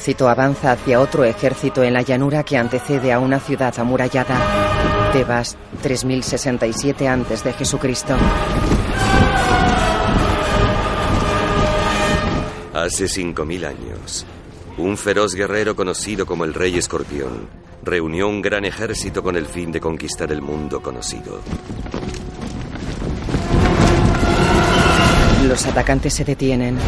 ejército avanza hacia otro ejército en la llanura que antecede a una ciudad amurallada. Tebas, 3067 antes de Jesucristo. Hace 5.000 años, un feroz guerrero conocido como el Rey Escorpión reunió un gran ejército con el fin de conquistar el mundo conocido. Los atacantes se detienen.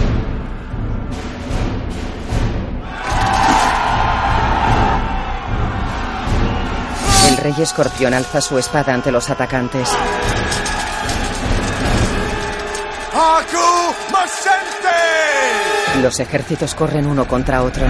Rey escorpión alza su espada ante los atacantes. Los ejércitos corren uno contra otro.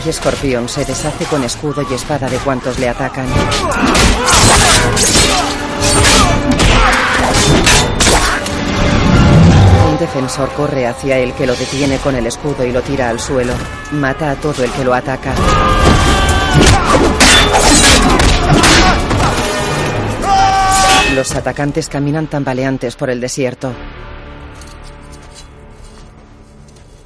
Rey escorpión se deshace con escudo y espada de cuantos le atacan. Un defensor corre hacia él que lo detiene con el escudo y lo tira al suelo. Mata a todo el que lo ataca. Los atacantes caminan tambaleantes por el desierto.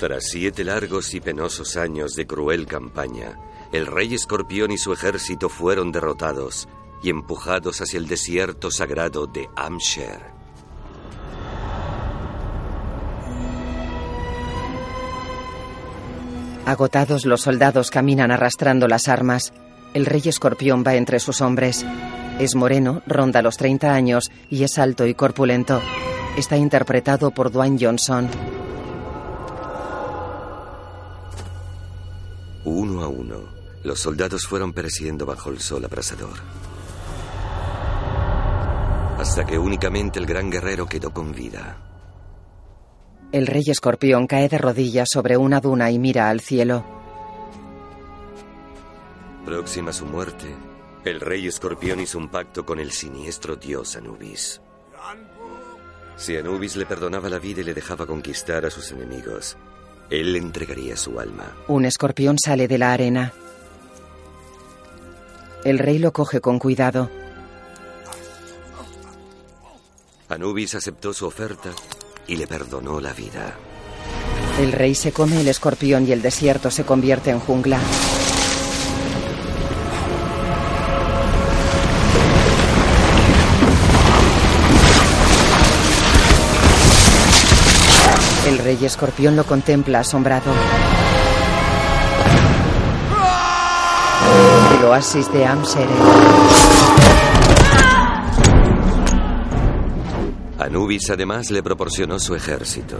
Tras siete largos y penosos años de cruel campaña, el rey escorpión y su ejército fueron derrotados y empujados hacia el desierto sagrado de Amsher. Agotados los soldados caminan arrastrando las armas. El rey escorpión va entre sus hombres. Es moreno, ronda los 30 años y es alto y corpulento. Está interpretado por Dwayne Johnson. Uno a uno, los soldados fueron pereciendo bajo el sol abrasador. Hasta que únicamente el gran guerrero quedó con vida. El rey escorpión cae de rodillas sobre una duna y mira al cielo. Próxima a su muerte, el rey escorpión hizo un pacto con el siniestro dios Anubis. Si Anubis le perdonaba la vida y le dejaba conquistar a sus enemigos, él entregaría su alma. Un escorpión sale de la arena. El rey lo coge con cuidado. Anubis aceptó su oferta y le perdonó la vida. El rey se come el escorpión y el desierto se convierte en jungla. Rey escorpión lo contempla asombrado. El oasis de Amsere. Anubis además le proporcionó su ejército.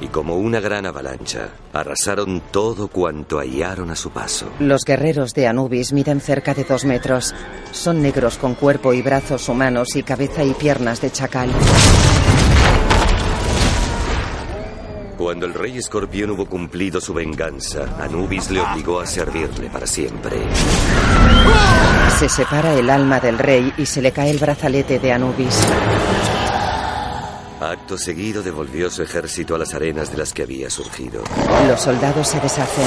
Y como una gran avalancha, arrasaron todo cuanto hallaron a su paso. Los guerreros de Anubis miden cerca de dos metros. Son negros con cuerpo y brazos humanos y cabeza y piernas de chacal. Cuando el rey escorpión hubo cumplido su venganza, Anubis le obligó a servirle para siempre. Se separa el alma del rey y se le cae el brazalete de Anubis. Acto seguido devolvió su ejército a las arenas de las que había surgido. Los soldados se deshacen.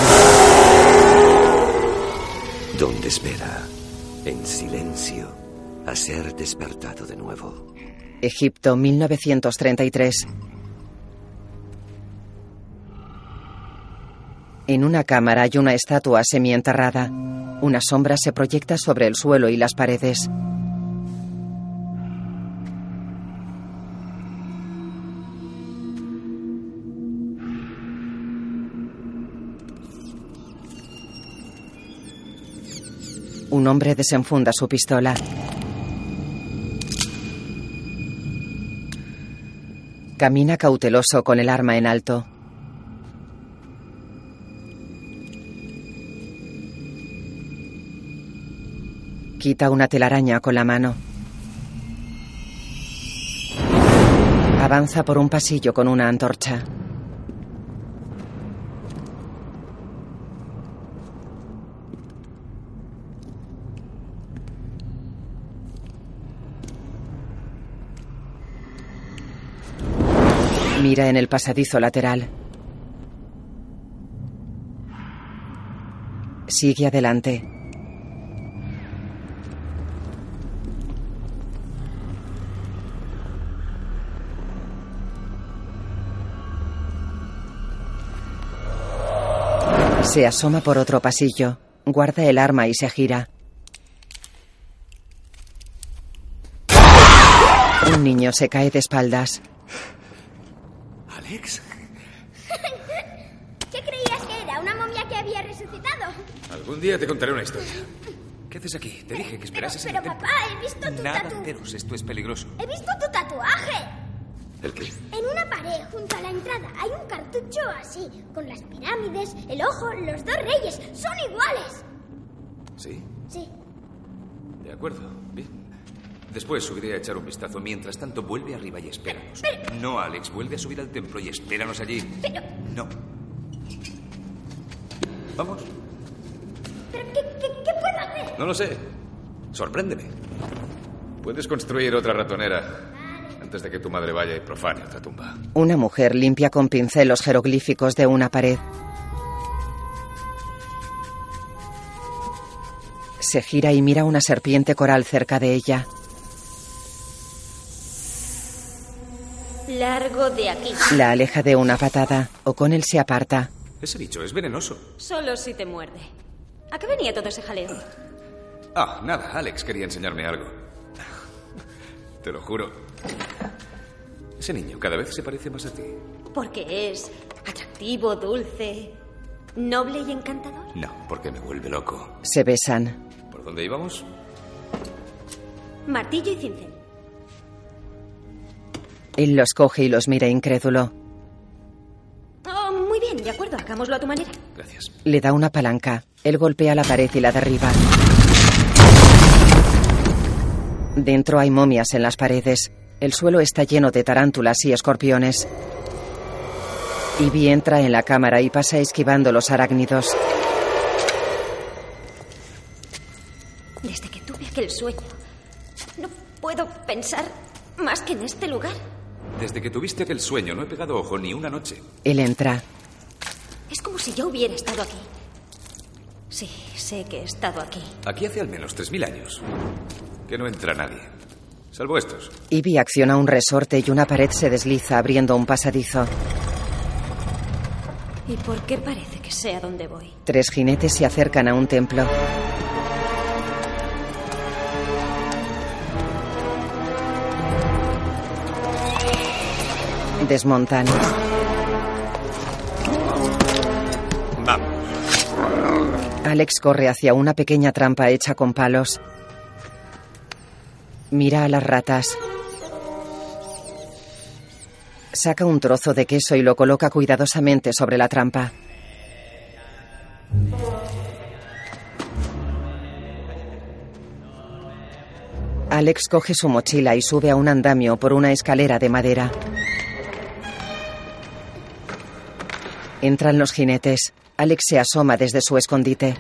Donde espera, en silencio, a ser despertado de nuevo. Egipto, 1933. En una cámara hay una estatua semienterrada. Una sombra se proyecta sobre el suelo y las paredes. Un hombre desenfunda su pistola. Camina cauteloso con el arma en alto. quita una telaraña con la mano. Avanza por un pasillo con una antorcha. Mira en el pasadizo lateral. Sigue adelante. Se asoma por otro pasillo. Guarda el arma y se gira. Un niño se cae de espaldas. ¿Alex? ¿Qué creías que era? ¿Una momia que había resucitado? Algún día te contaré una historia. ¿Qué haces aquí? Te dije que esperases pero, en el papá, he visto tu Nada, tatu... Terus, esto es peligroso. He visto tu tatuaje. ¿El qué? En una pared, junto a la entrada, hay un cartucho así, con las pirámides, el ojo, los dos reyes. ¡Son iguales! ¿Sí? Sí. De acuerdo. Bien. Después subiré a echar un vistazo. Mientras tanto, vuelve arriba y espéranos. No, Alex, vuelve a subir al templo y espéranos allí. Pero, No. Vamos. pero ¿qué, qué, qué puedo hacer? No lo sé. Sorpréndeme. Puedes construir otra ratonera antes de que tu madre vaya y profane otra tumba. Una mujer limpia con pincel los jeroglíficos de una pared. Se gira y mira una serpiente coral cerca de ella. Largo de aquí. La aleja de una patada. O'Connell se aparta. Ese bicho es venenoso. Solo si te muerde. ¿A qué venía todo ese jaleo? Ah, nada. Alex quería enseñarme algo. Te lo juro. Ese niño cada vez se parece más a ti. Porque es atractivo, dulce, noble y encantador. No, porque me vuelve loco. Se besan. ¿Por dónde íbamos? Martillo y cincel. Él los coge y los mira incrédulo. Oh, muy bien, de acuerdo, hagámoslo a tu manera. Gracias. Le da una palanca. Él golpea la pared y la derriba. Dentro hay momias en las paredes. El suelo está lleno de tarántulas y escorpiones. Ivy entra en la cámara y pasa esquivando los arácnidos. Desde que tuve aquel sueño, no puedo pensar más que en este lugar. Desde que tuviste aquel sueño no he pegado ojo ni una noche. Él entra. Es como si yo hubiera estado aquí. Sí, sé que he estado aquí. Aquí hace al menos 3.000 años. Que no entra nadie. Salvo estos. Ivy acciona un resorte y una pared se desliza abriendo un pasadizo. ¿Y por qué parece que sé a dónde voy? Tres jinetes se acercan a un templo. Desmontan. Vamos. Alex corre hacia una pequeña trampa hecha con palos. Mira a las ratas. Saca un trozo de queso y lo coloca cuidadosamente sobre la trampa. Alex coge su mochila y sube a un andamio por una escalera de madera. Entran los jinetes. Alex se asoma desde su escondite.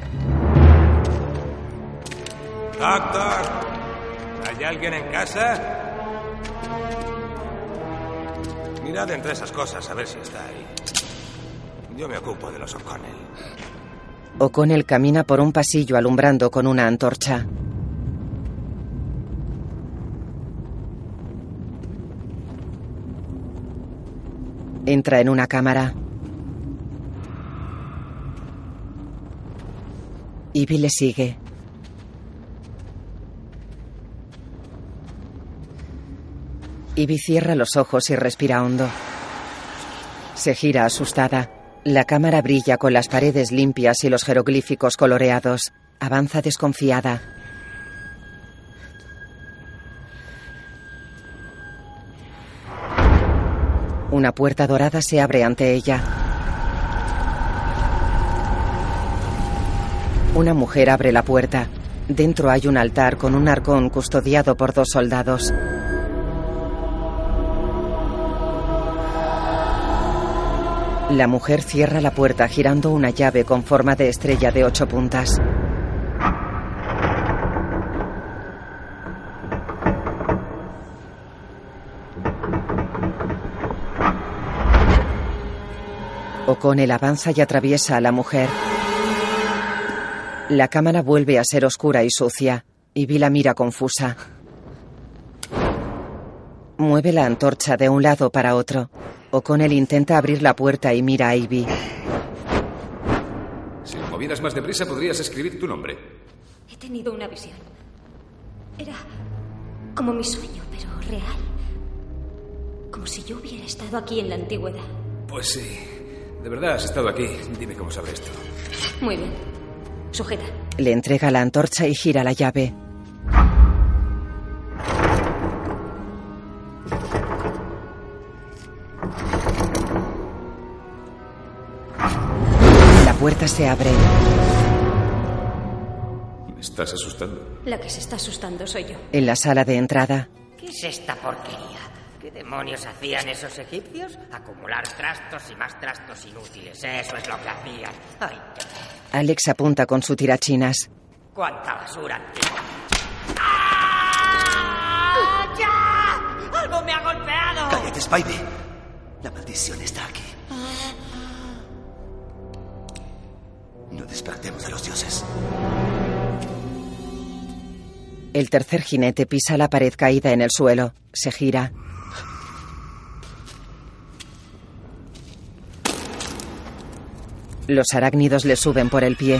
¿Hay alguien en casa? Mirad entre esas cosas a ver si está ahí. Yo me ocupo de los O'Connell. O'Connell camina por un pasillo alumbrando con una antorcha. Entra en una cámara. Ivy le sigue. Ivy cierra los ojos y respira hondo. Se gira asustada. La cámara brilla con las paredes limpias y los jeroglíficos coloreados. Avanza desconfiada. Una puerta dorada se abre ante ella. Una mujer abre la puerta. Dentro hay un altar con un arcón custodiado por dos soldados. La mujer cierra la puerta girando una llave con forma de estrella de ocho puntas. O'Connell avanza y atraviesa a la mujer. La cámara vuelve a ser oscura y sucia. Ivy la mira confusa. Mueve la antorcha de un lado para otro. O'Connell intenta abrir la puerta y mira a Ivy. Si lo movieras más deprisa, podrías escribir tu nombre. He tenido una visión. Era como mi sueño, pero real. Como si yo hubiera estado aquí en la antigüedad. Pues sí. De verdad has estado aquí. Dime cómo sabe esto. Muy bien. Sujeta. Le entrega la antorcha y gira la llave. Puerta se abre. Me estás asustando. La que se está asustando soy yo. En la sala de entrada, ¿Qué es esta porquería? ¿Qué demonios hacían esos egipcios? Acumular trastos y más trastos inútiles. Eso es lo que hacían. Ay, qué- Alex apunta con su tirachinas. cuánta basura antigua. ¡Ah! ¡Ya! ¡Algo me ha golpeado! Cállate, Spidey. La maldición está aquí. Despertemos a los dioses. El tercer jinete pisa la pared caída en el suelo. Se gira. Los arácnidos le suben por el pie.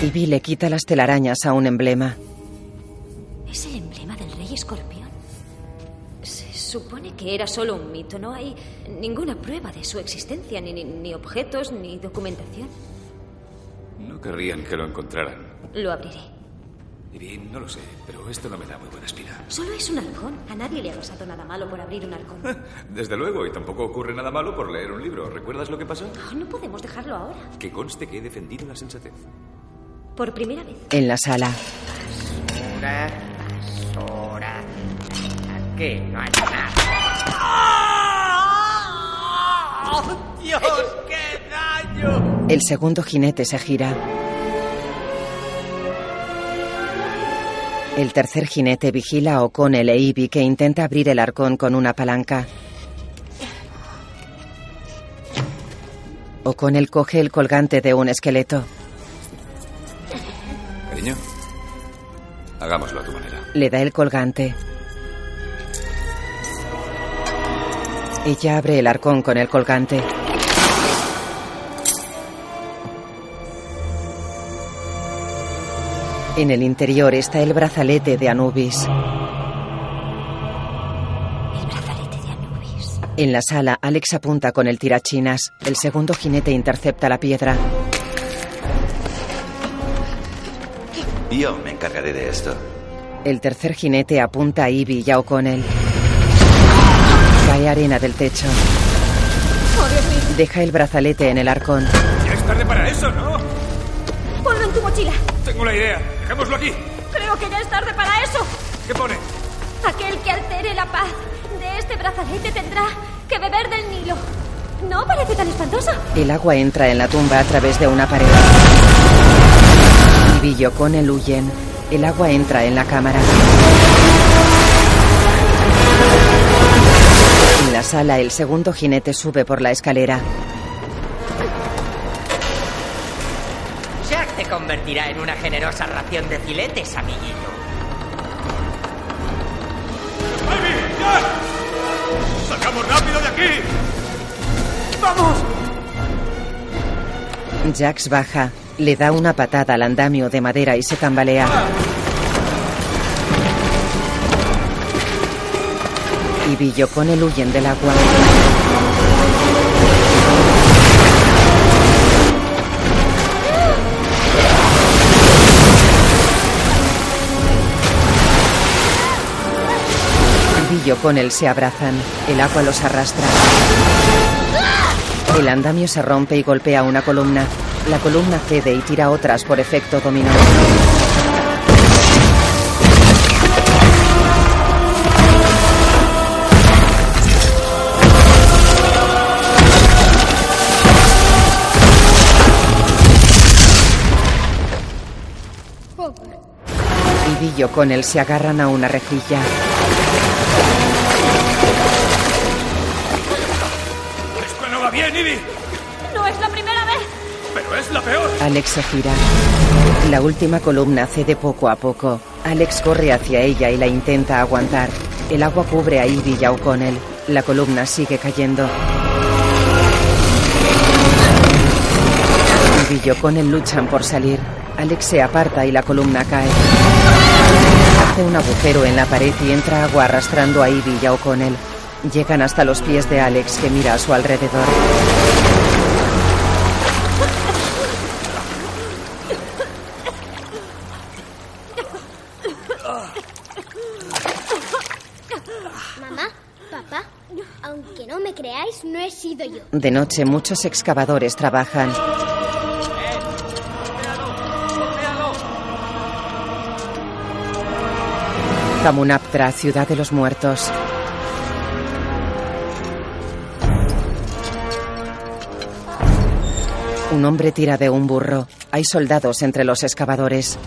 Ivy le quita las telarañas a un emblema. ¿Es el emblema del rey escorpión? Se supone que era solo un mito. No hay ninguna prueba de su existencia, ni, ni- ni objetos, ni documentación. No querrían que lo encontraran. Lo abriré. Y bien, no lo sé, pero esto no me da muy buena espina. Solo es un halcón. A nadie le ha pasado nada malo por abrir un halcón. Desde luego, y tampoco ocurre nada malo por leer un libro. ¿Recuerdas lo que pasó? Oh, no podemos dejarlo ahora. Que conste que he defendido la sensatez. Por primera vez. En la sala, Basura, basura. Aquí no hay nada. ¡Oh, ¡Dios, qué daño! el segundo jinete se gira. El tercer jinete vigila a O'Connell e Ivy que intenta abrir el arcón con una palanca. O'Connell coge el colgante de un esqueleto. Cariño, hagámoslo a tu manera. Le da el colgante. Ella abre el arcón con el colgante. En el interior está el brazalete de Anubis. El brazalete de Anubis. En la sala, Alex apunta con el tirachinas. El segundo jinete intercepta la piedra. Yo me encargaré de esto. El tercer jinete apunta a Ivy y a O'Connell. Cae arena del techo. Deja el brazalete en el arcón. Ya es tarde para eso, ¿no? ¡Ponlo en tu mochila! Tengo la idea. Dejémoslo aquí. Creo que ya es tarde para eso. ¿Qué pone? Aquel que altere la paz de este brazalete tendrá que beber del Nilo. ¿No parece tan espantoso? El agua entra en la tumba a través de una pared. Y O'Connell huyen. El agua entra en la cámara. Sala, el segundo jinete sube por la escalera. Jack te convertirá en una generosa ración de filetes, amiguito. ¡Salgamos rápido de aquí! Jax baja, le da una patada al andamio de madera y se tambalea. Y O'Connell huyen del agua. Y O'Connell se abrazan. El agua los arrastra. El andamio se rompe y golpea una columna. La columna cede y tira otras por efecto dominó. Ivy y O'Connell se agarran a una rejilla. bien, Ivy! No es la primera vez. ¡Pero es la peor! Alex se gira. La última columna cede poco a poco. Alex corre hacia ella y la intenta aguantar. El agua cubre a Ivy y a O'Connell. La columna sigue cayendo. Ivy y O'Connell luchan por salir. Alex se aparta y la columna cae. Hace un agujero en la pared y entra agua arrastrando a Ivy y a O'Connell. Llegan hasta los pies de Alex que mira a su alrededor. Mamá, papá, aunque no me creáis, no he sido yo. De noche muchos excavadores trabajan. Kamunaptra, ciudad de los muertos. Un hombre tira de un burro. Hay soldados entre los excavadores.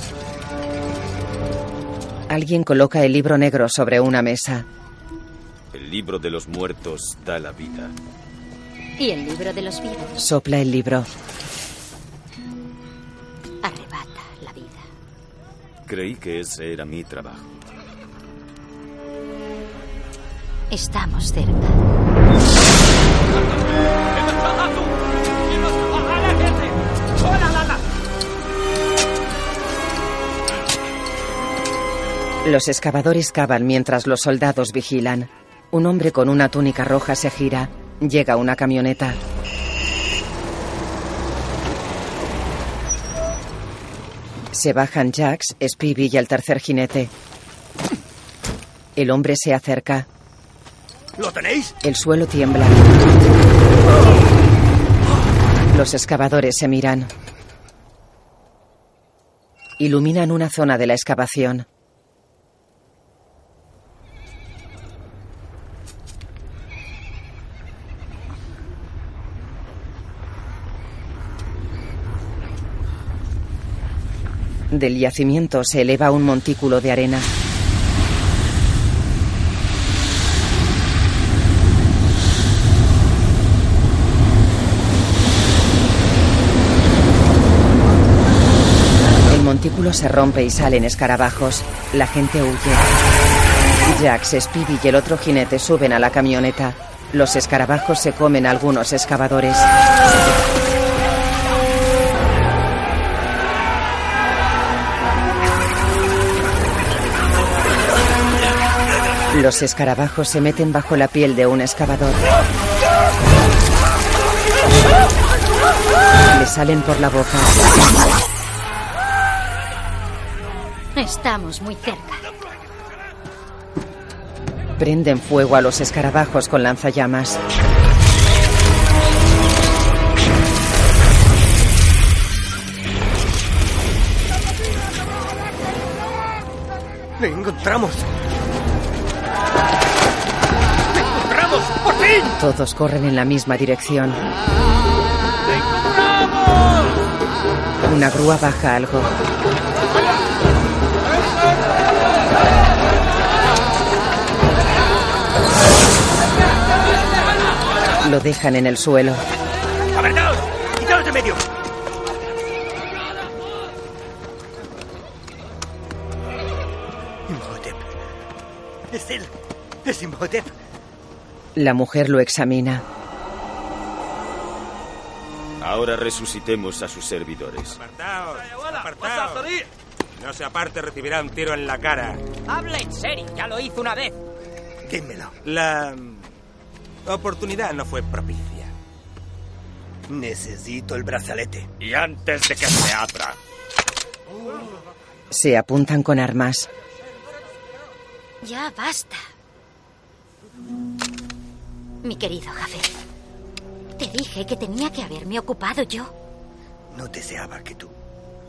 Alguien coloca el libro negro sobre una mesa. El libro de los muertos da la vida. Y el libro de los vivos Sopla el libro. arrebata la vida. Creí que ese era mi trabajo. Estamos cerca. Los excavadores cavan mientras los soldados vigilan. Un hombre con una túnica roja se gira. Llega una camioneta. Se bajan Jax, Spivey y el tercer jinete. El hombre se acerca. ¿Lo tenéis? El suelo tiembla. Los excavadores se miran. Iluminan una zona de la excavación. Del yacimiento se eleva un montículo de arena. Se rompe y salen escarabajos. La gente huye. Jax, Speedy y el otro jinete suben a la camioneta. Los escarabajos se comen algunos excavadores. Los escarabajos se meten bajo la piel de un excavador. Le salen por la boca. Estamos muy cerca. Prenden fuego a los escarabajos con lanzallamas. ¡Le encontramos! ¡Le encontramos! ¡Por fin! Todos corren en la misma dirección. Una grúa baja algo. Lo dejan en el suelo. ¡Apartaos! ¡Quitaos de medio! Imhotep. Es él. Es Imhotep. La mujer lo examina. Ahora resucitemos a sus servidores. ¡Apartaos! ¡Apartaos! No se aparte, recibirá un tiro en la cara. Habla en serio, ya lo hizo una vez. Dímelo. La oportunidad no fue propicia. Necesito el brazalete. Y antes de que se abra. Se apuntan con armas. Ya basta. Mi querido Jafet, te dije que tenía que haberme ocupado yo. No deseaba que tu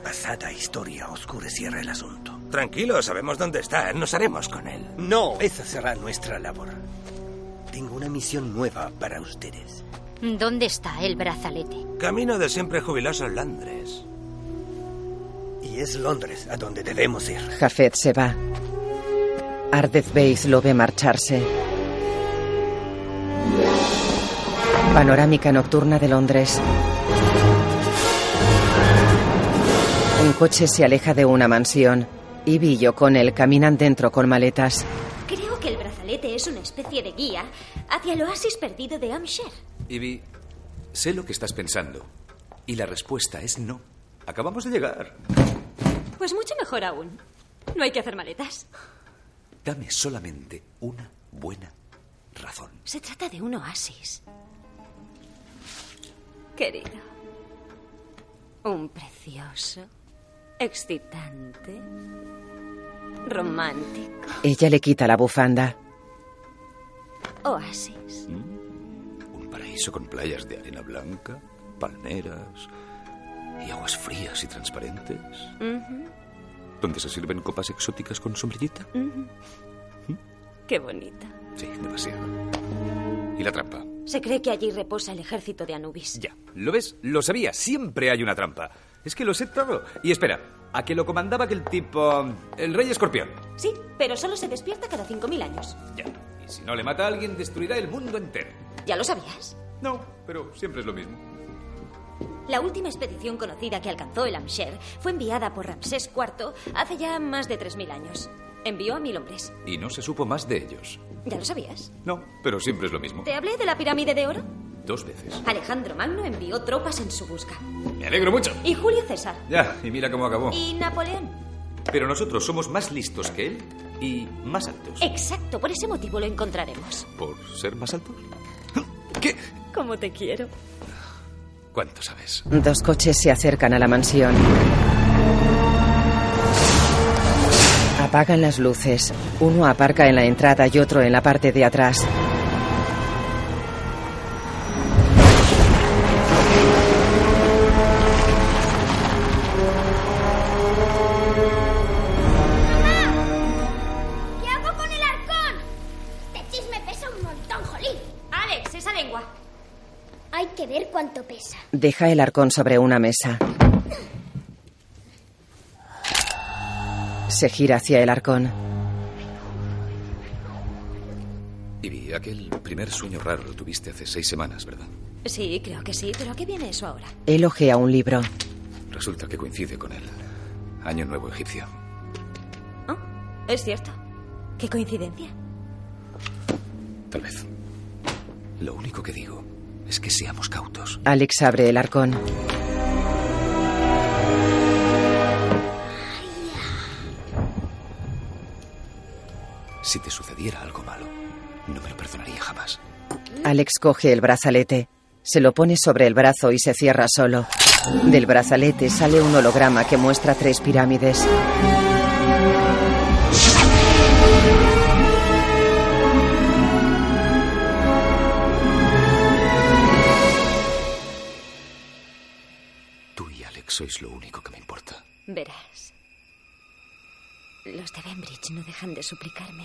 pasada historia oscureciera el asunto. Tranquilo, sabemos dónde está. Nos haremos con él. No, esa será nuestra labor. Tengo una misión nueva para ustedes. ¿Dónde está el brazalete? Camino de siempre jubiloso en Londres. Y es Londres a donde debemos ir. Jafet se va. Ardeth Beith lo ve marcharse. Panorámica nocturna de Londres. Un coche se aleja de una mansión. Ivy y O'Connell caminan dentro con maletas. Brazalete es una especie de guía hacia el oasis perdido de Hampshire. Ivy, sé lo que estás pensando. Y la respuesta es no. Acabamos de llegar. Pues mucho mejor aún. No hay que hacer maletas. Dame solamente una buena razón. Se trata de un oasis. Querido. Un precioso, excitante, romántico Ella le quita la bufanda. Oasis. Un paraíso con playas de arena blanca, palmeras y aguas frías y transparentes. Donde se sirven copas exóticas con sombrillita. ujú. Qué bonita. Sí, demasiado. ¿Y la trampa? Se cree que allí reposa el ejército de Anubis. Ya. ¿Lo ves? Lo sabía. Siempre hay una trampa. Es que lo sé todo. Y espera, a que lo comandaba aquel tipo... El rey escorpión. Sí, pero solo se despierta cada 5.000 años. Ya. Si no le mata a alguien, destruirá el mundo entero. ¿Ya lo sabías? No, pero siempre es lo mismo. La última expedición conocida que alcanzó el Amsher fue enviada por Ramsés IV hace ya más de 3.000 años. Envió a mil hombres. Y no se supo más de ellos. ¿Ya lo sabías? No, pero siempre es lo mismo. ¿Te hablé de la pirámide de oro? Dos veces. Alejandro Magno envió tropas en su busca. Me alegro mucho. Y Julio César. Ya, y mira cómo acabó. Y Napoleón. Pero nosotros somos más listos que él y más altos. Exacto, por ese motivo lo encontraremos. ¿Por ser más altos? Como te quiero. ¿Cuánto sabes? Dos coches se acercan a la mansión. Apagan las luces. Uno aparca en la entrada y otro en la parte de atrás. Deja el arcón sobre una mesa. Se gira hacia el arcón. Ivy, aquel primer sueño raro lo tuviste hace seis semanas, ¿verdad? Sí, creo que sí, pero ¿a qué viene eso ahora? Él ojea un libro. Resulta que coincide con el Año Nuevo Egipcio. Es cierto. Qué coincidencia. Tal vez. Lo único que digo es que seamos cautos. Alex abre el arcón. Si te sucediera algo malo, no me lo perdonaría jamás. Alex coge el brazalete. Se lo pone sobre el brazo y se cierra solo. Del brazalete sale un holograma que muestra tres pirámides. Sois lo único que me importa. Verás. Los de Bembridge no dejan de suplicarme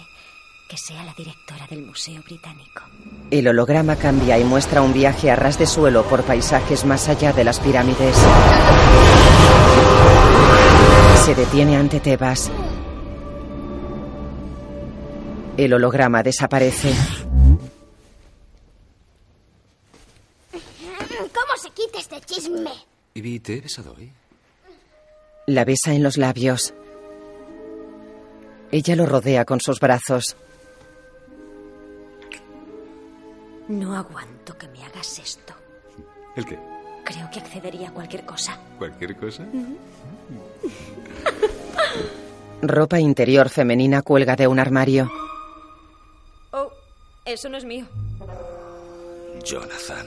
que sea la directora del Museo Británico. El holograma cambia y muestra un viaje a ras de suelo por paisajes más allá de las pirámides. Se detiene ante Tebas. El holograma desaparece. ¿Cómo se quita este chisme? Ivy, ¿te he besado hoy? La besa en los labios. Ella lo rodea con sus brazos. No aguanto que me hagas esto. ¿El qué? Creo que accedería a cualquier cosa. ¿Cualquier cosa? Ropa interior femenina cuelga de un armario. Oh, eso no es mío. Jonathan.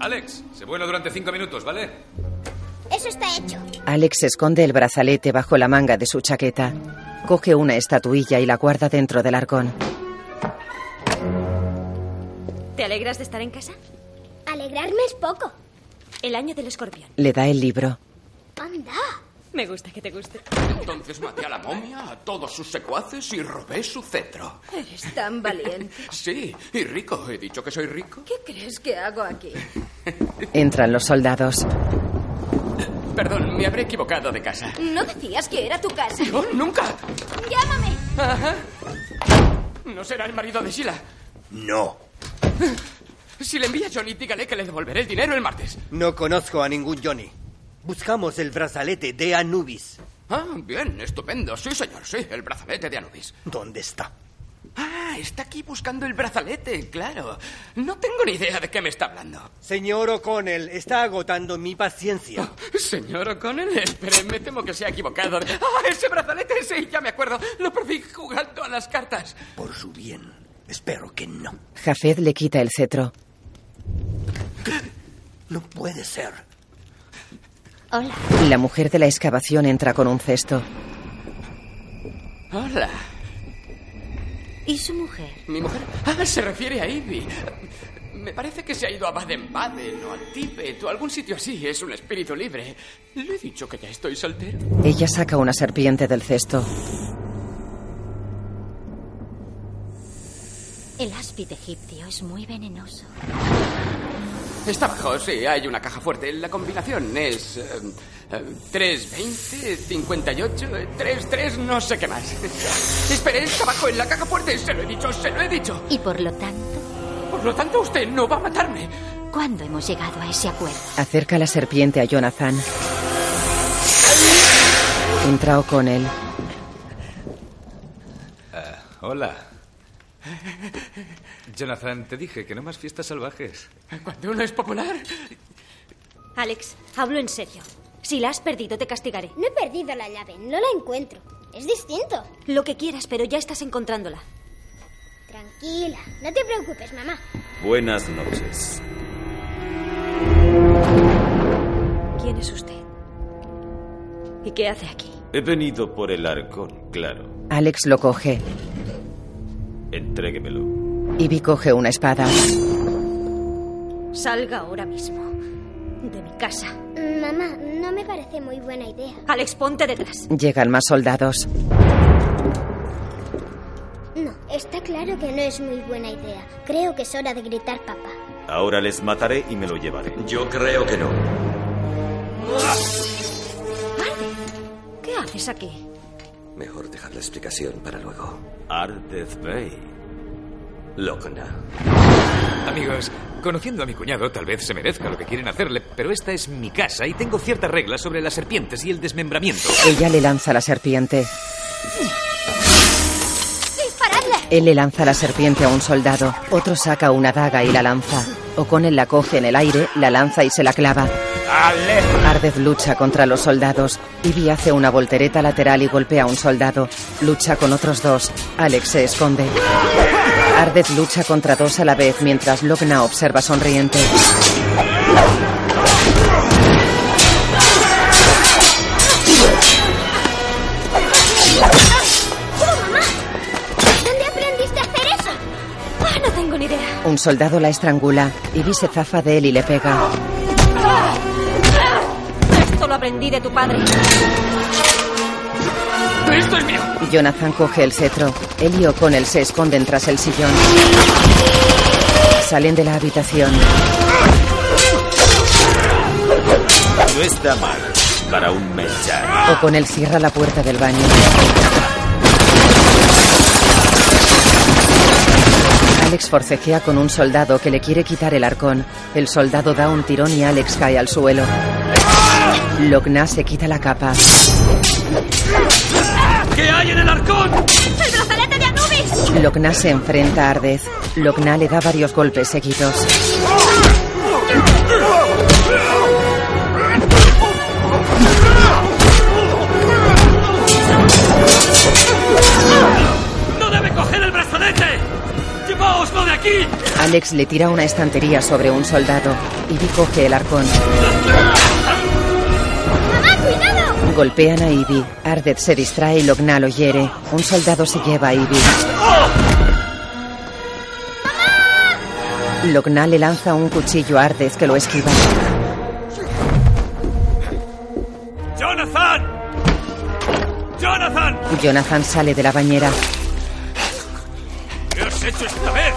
Alex, se vuela durante cinco minutos, ¿vale? Eso está hecho. Alex esconde el brazalete bajo la manga de su chaqueta. Coge una estatuilla y la guarda dentro del arcón. ¿Te alegras de estar en casa? Alegrarme es poco. El año del escorpión. Le da el libro. Anda. Me gusta que te guste. Entonces maté a la momia, a todos sus secuaces y robé su cetro. Eres tan valiente. Sí, y rico. He dicho que soy rico. ¿Qué crees que hago aquí? Entran los soldados. Perdón, me habré equivocado de casa. ¿No decías que era tu casa? ¡No, nunca! ¡Llámame! Ajá. ¿No será el marido de Sheila? No. Si le envía a Johnny, dígale que le devolveré el dinero el martes. No conozco a ningún Johnny. Buscamos el brazalete de Anubis. Ah, bien, estupendo. Sí, señor, sí, el brazalete de Anubis. ¿Dónde está? Ah, está aquí buscando el brazalete, claro. No tengo ni idea de qué me está hablando. Señor O'Connell, está agotando mi paciencia. Señor O'Connell, espere, me temo que se ha equivocado. ¡Ah, ese brazalete! Sí, ya me acuerdo. Lo perdí jugando a las cartas. Por su bien, espero que no. Jafet le quita el cetro. No puede ser. Hola. La mujer de la excavación entra con un cesto. Hola. ¿Y su mujer? ¿Mi mujer? Ah, se refiere a Ivy. Me parece que se ha ido a Baden-Baden o a Tíbet o algún sitio así. Es un espíritu libre. Le he dicho que ya estoy soltero. Ella saca una serpiente del cesto. El áspid egipcio es muy venenoso. Está abajo, sí, hay una caja fuerte. La combinación es... eh, eh, 320, 58, eh, 33, no sé qué más. Espere, está abajo en la caja fuerte. Se lo he dicho, se lo he dicho. Y por lo tanto, Por lo tanto, usted no va a matarme. ¿cuándo hemos llegado a ese acuerdo? Acerca la serpiente a Jonathan. Entra O'Connell. Ah, hola. Jonathan, te dije que no más fiestas salvajes. Cuando uno es popular. Alex, hablo en serio. Si la has perdido, te castigaré. No he perdido la llave, no la encuentro. Es distinto. Lo que quieras, pero ya estás encontrándola. Tranquila, no te preocupes, mamá. Buenas noches. ¿Quién es usted? ¿Y qué hace aquí? He venido por el arcón, claro. Alex lo coge. Entréguemelo. Ivy coge una espada. Salga ahora mismo. De mi casa. Mamá, no me parece muy buena idea. Alex, ponte detrás. Llegan más soldados. No, está claro que no es muy buena idea. Creo que es hora de gritar papá. Ahora les mataré y me lo llevaré. Yo creo que no. ¿Qué haces aquí? Mejor dejar la explicación para luego. Ardeth Bay. Locna. Amigos, conociendo a mi cuñado, tal vez se merezca lo que quieren hacerle, pero esta es mi casa y tengo ciertas reglas sobre las serpientes y el desmembramiento. Ella le lanza la serpiente. ¡Disparadle! Él le lanza la serpiente a un soldado. Otro saca una daga y la lanza. O'Connell la coge en el aire, la lanza y se la clava. Ardeth lucha contra los soldados. Ivy hace una voltereta lateral y golpea a un soldado. Lucha con otros dos. Alex se esconde. Ardeth lucha contra dos a la vez mientras Logna observa sonriente. ¿Dónde aprendiste a hacer eso? Ah, no tengo ni idea. Un soldado la estrangula. Ivy se zafa de él y le pega. Aprendí de tu padre. ¡Esto es mío! Jonathan coge el cetro. Él y O'Connell se esconden tras el sillón. Salen de la habitación. No está mal para un mechar. O'Connell cierra la puerta del baño. Alex forcejea con un soldado que le quiere quitar el arcón. El soldado da un tirón y Alex cae al suelo. Logna se quita la capa. ¿Qué hay en el arcón? ¡El brazalete de Anubis! Logna se enfrenta a Ardez. Logna le da varios golpes seguidos. ¡No debe coger el brazalete! ¡Llevaoslo de aquí! Alex le tira una estantería sobre un soldado. Ivy coge el arcón. Golpean a Ivy. Ardeth se distrae y Logna lo hiere. Un soldado se lleva a Ivy. Logna le lanza un cuchillo a Ardeth que lo esquiva. ¡Jonathan! ¡Jonathan! Jonathan sale de la bañera. ¿Qué has hecho esta vez?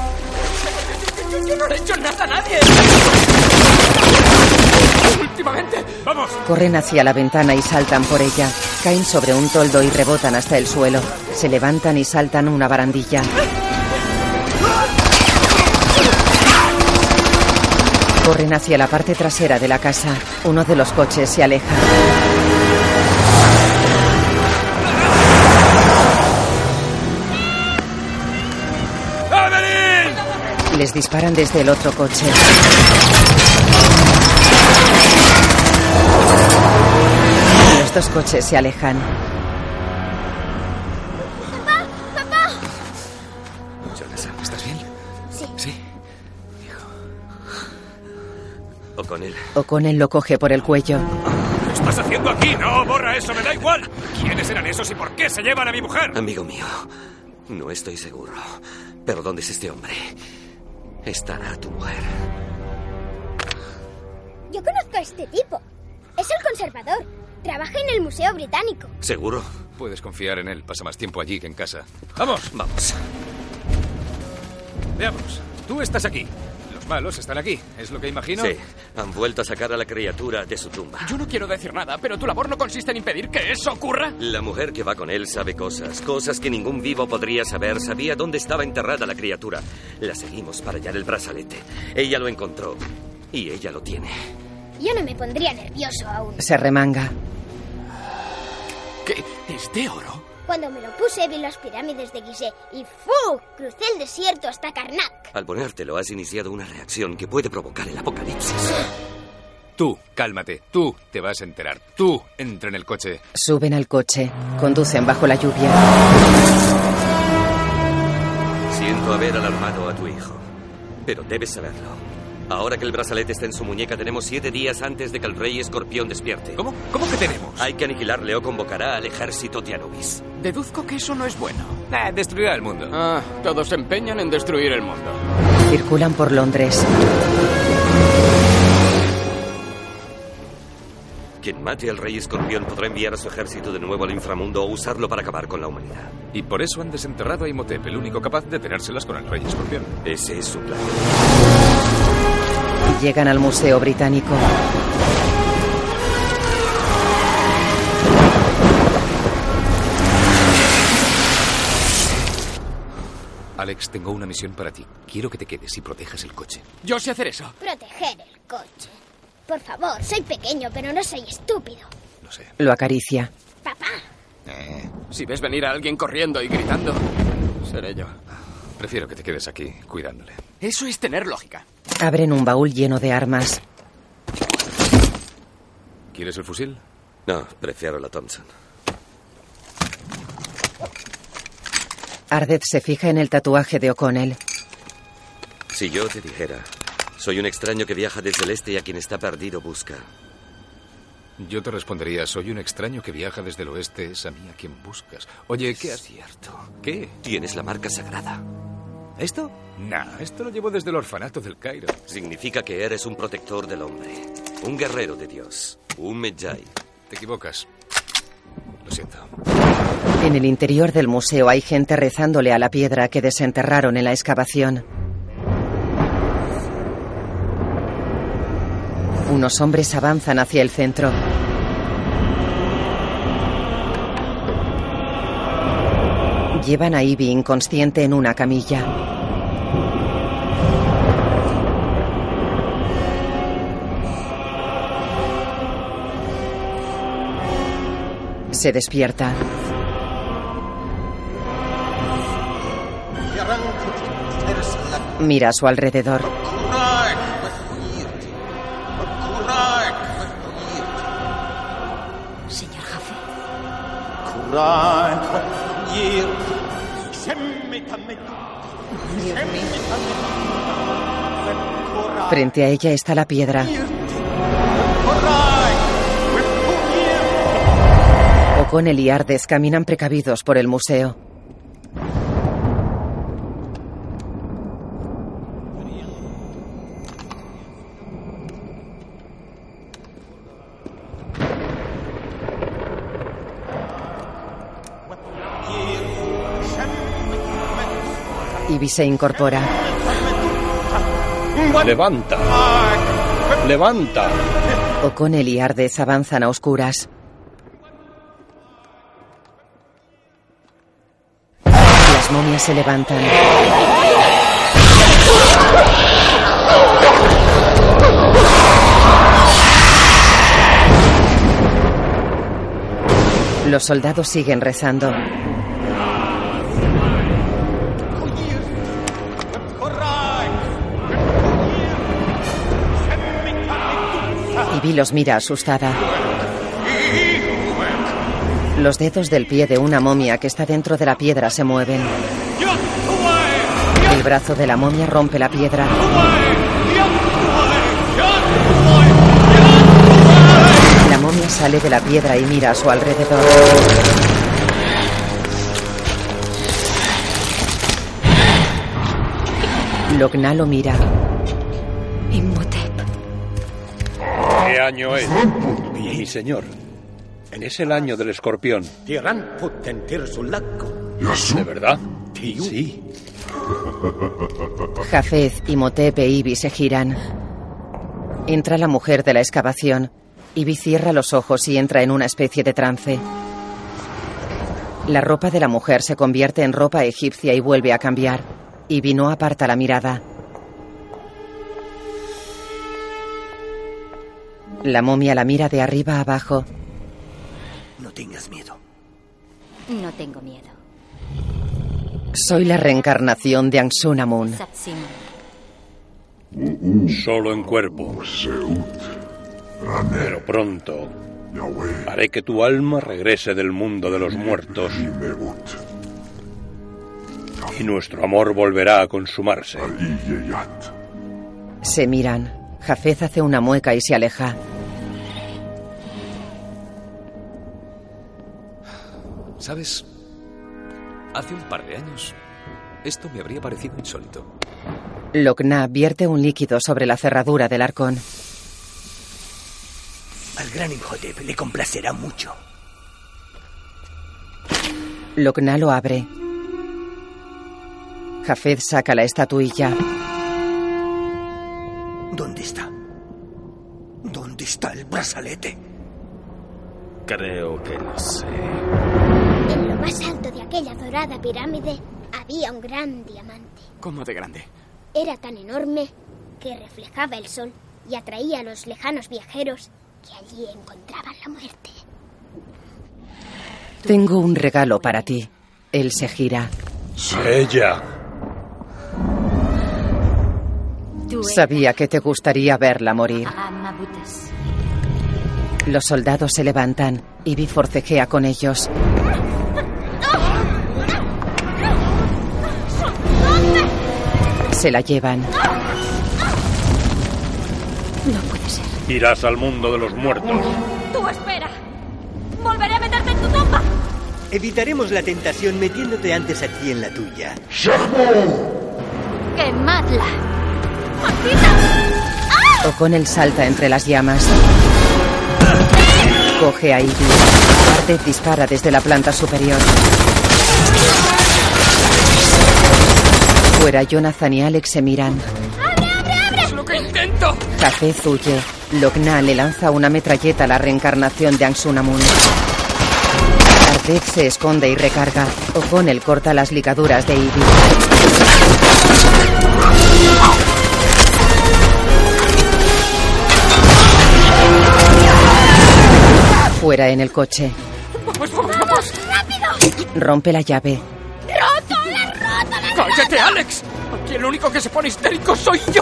Yo no le he hecho nada a nadie. Últimamente. ¡Vamos! Corren hacia la ventana y saltan por ella. Caen sobre un toldo y rebotan hasta el suelo. Se levantan y saltan una barandilla. Corren hacia la parte trasera de la casa. Uno de los coches se aleja. Les disparan desde el otro coche. Los dos coches se alejan. Jonathan, ¿estás bien? Sí. Sí. O con él. O'Connell lo coge por el cuello. ¿Qué estás haciendo aquí? No, borra eso, me da igual. ¿Quiénes eran esos y por qué se llevan a mi mujer? Amigo mío, no estoy seguro. Pero ¿dónde es este hombre? Estará tu mujer. Yo conozco a este tipo. Es el conservador. Trabaja en el Museo Británico. ¿Seguro? Puedes confiar en él. Pasa más tiempo allí que en casa. ¡Vamos! Vamos. Veamos. Tú estás aquí. Los malos están aquí. ¿Es lo que imagino? Sí, han vuelto a sacar a la criatura de su tumba. Yo no quiero decir nada, pero tu labor no consiste en impedir que eso ocurra. La mujer que va con él sabe cosas, cosas que ningún vivo podría saber. Sabía dónde estaba enterrada la criatura. La seguimos para hallar el brazalete. Ella lo encontró y ella lo tiene. Yo no me pondría nervioso aún. Se remanga. ¿Qué? ¿Es de oro? Cuando me lo puse vi las pirámides de Gizeh y ¡fu! Crucé el desierto hasta Karnak. Al ponértelo has iniciado una reacción que puede provocar el apocalipsis. Tú, cálmate. Tú te vas a enterar. Tú entra en el coche. Suben al coche. Conducen bajo la lluvia. Siento haber alarmado a tu hijo, pero debes saberlo. Ahora que el brazalete está en su muñeca, tenemos siete días antes de que el rey escorpión despierte. ¿Cómo? ¿Cómo que tenemos? Hay que aniquilarle o convocará al ejército de Anubis. Deduzco que eso no es bueno. Nah, destruirá el mundo. Ah, todos se empeñan en destruir el mundo. Circulan por Londres. Quien mate al rey escorpión podrá enviar a su ejército de nuevo al inframundo o usarlo para acabar con la humanidad. Y por eso han desenterrado a Imhotep, el único capaz de tenérselas con el rey escorpión. Ese es su plan. Llegan al Museo Británico. Alex, tengo una misión para ti. Quiero que te quedes y protejas el coche. Yo sé hacer eso. Proteger el coche. Por favor, soy pequeño, pero no soy estúpido. Lo sé. Lo acaricia. Papá, Eh, si ves venir a alguien corriendo y gritando, seré yo. Prefiero que te quedes aquí cuidándole. Eso es tener lógica. Abren un baúl lleno de armas. ¿Quieres el fusil? No, prefiero la Thompson. Ardeth se fija en el tatuaje de O'Connell. Si yo te dijera, soy un extraño que viaja desde el este y a quien está perdido busca. Yo te respondería, soy un extraño que viaja desde el oeste, es a mí a quien buscas. Oye, ¿qué has... Cierto. ¿Qué? Tienes la marca sagrada. ¿Esto? Nah, esto lo llevo desde el orfanato del Cairo. Significa que eres un protector del hombre. Un guerrero de Dios. Un Medjay. Te equivocas. Lo siento. En el interior del museo hay gente rezándole a la piedra que desenterraron en la excavación. Unos hombres avanzan hacia el centro. Llevan a Ivy inconsciente en una camilla. Se despierta. Mira a su alrededor. Frente a ella está la piedra. O'Connell y Ardez caminan precavidos por el museo. Se incorpora. ¡Levanta! ¡Levanta! O'Connell y Ardes avanzan a oscuras. Las momias se levantan. Los soldados siguen rezando. Ivy los mira asustada. Los dedos del pie de una momia que está dentro de la piedra se mueven. El brazo de la momia rompe la piedra. La momia sale de la piedra y mira a su alrededor. Logna lo mira. ¿Qué año es? Mi señor. Es el año del escorpión. ¿De verdad? Sí. Jafez, Imhotep e Ibi se giran. Entra la mujer de la excavación. Ibi cierra los ojos y entra en una especie de trance. La ropa de la mujer se convierte en ropa egipcia y vuelve a cambiar. Ibi no aparta la mirada. La momia la mira de arriba a abajo. No tengas miedo. No tengo miedo. Soy la reencarnación de Ansunamun. Satsuma. Solo en cuerpo. Pero pronto haré que tu alma regrese del mundo de los muertos. Y nuestro amor volverá a consumarse. Se miran. Jafez hace una mueca y se aleja. ¿Sabes? Hace un par de años, esto me habría parecido insólito. Logna vierte un líquido sobre la cerradura del arcón. Al gran Imhotep le complacerá mucho. Logna lo abre. Jafet saca la estatuilla. ¿Dónde está? ¿Dónde está el brazalete? Creo que lo sé. En lo más alto de aquella dorada pirámide había un gran diamante. ¿Cómo de grande? Era tan enorme que reflejaba el sol y atraía a los lejanos viajeros que allí encontraban la muerte. Tengo un regalo para ti. Él se gira. Ella. Sabía que te gustaría verla morir. Los soldados se levantan. Ivy forcejea con ellos. Se la llevan. No puede ser. Irás al mundo de los muertos. ¡Tú espera! ¡Volveré a meterte en tu tumba! Evitaremos la tentación metiéndote antes aquí en la tuya. ¡Quemadla! O'Connell salta entre las llamas. Coge a Ivy. Ardeth dispara desde la planta superior. Fuera, Jonathan y Alex se miran. ¡Es lo que intento! Jafez huye. Logna le lanza una metralleta a la reencarnación de Ansunamun. Ardeth se esconde y recarga. O'Connell corta las ligaduras de Ivy. Fuera en el coche. ¡Vamos, vamos, vamos! Rompe la llave. ¡Cállate, Alex! Aquí el único que se pone histérico soy yo.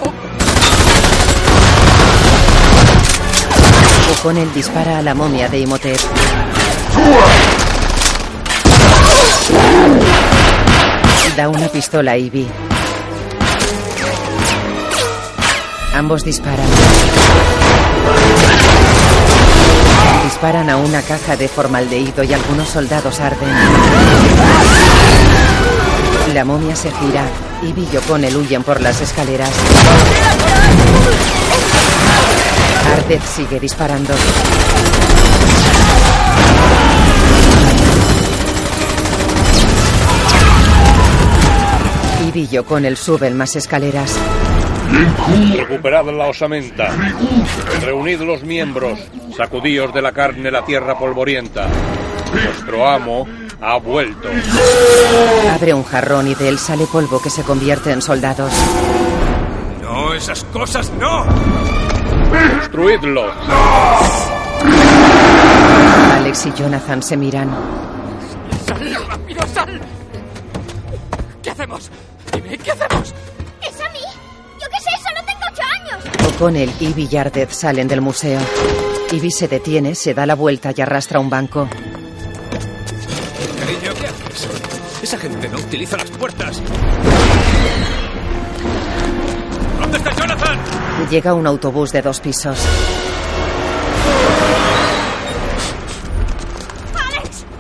O'Connell dispara a la momia de Imhotep. Da una pistola a Ivy. Ambos disparan. Disparan a una caja de formaldehído y algunos soldados arden. La momia se gira. Y O'Connell huyen por las escaleras. Ardeth sigue disparando. Y O'Connell suben más escaleras. Recuperad la osamenta. Reunid los miembros. Sacudíos de la carne la tierra polvorienta. Vuestro amo ha vuelto. Abre un jarrón y de él sale polvo que se convierte en soldados. No, esas cosas no. Destruidlo. Alex y Jonathan se miran. ¡Sal, rápido, sal! ¿Qué hacemos? Dime, ¿qué hacemos? O'Connell, Ivy y Ardeth salen del museo. Ivy se detiene, se da la vuelta y arrastra un banco. Cariño, ¿qué haces? Esa gente no utiliza las puertas. ¿Dónde está Jonathan? Llega un autobús de dos pisos.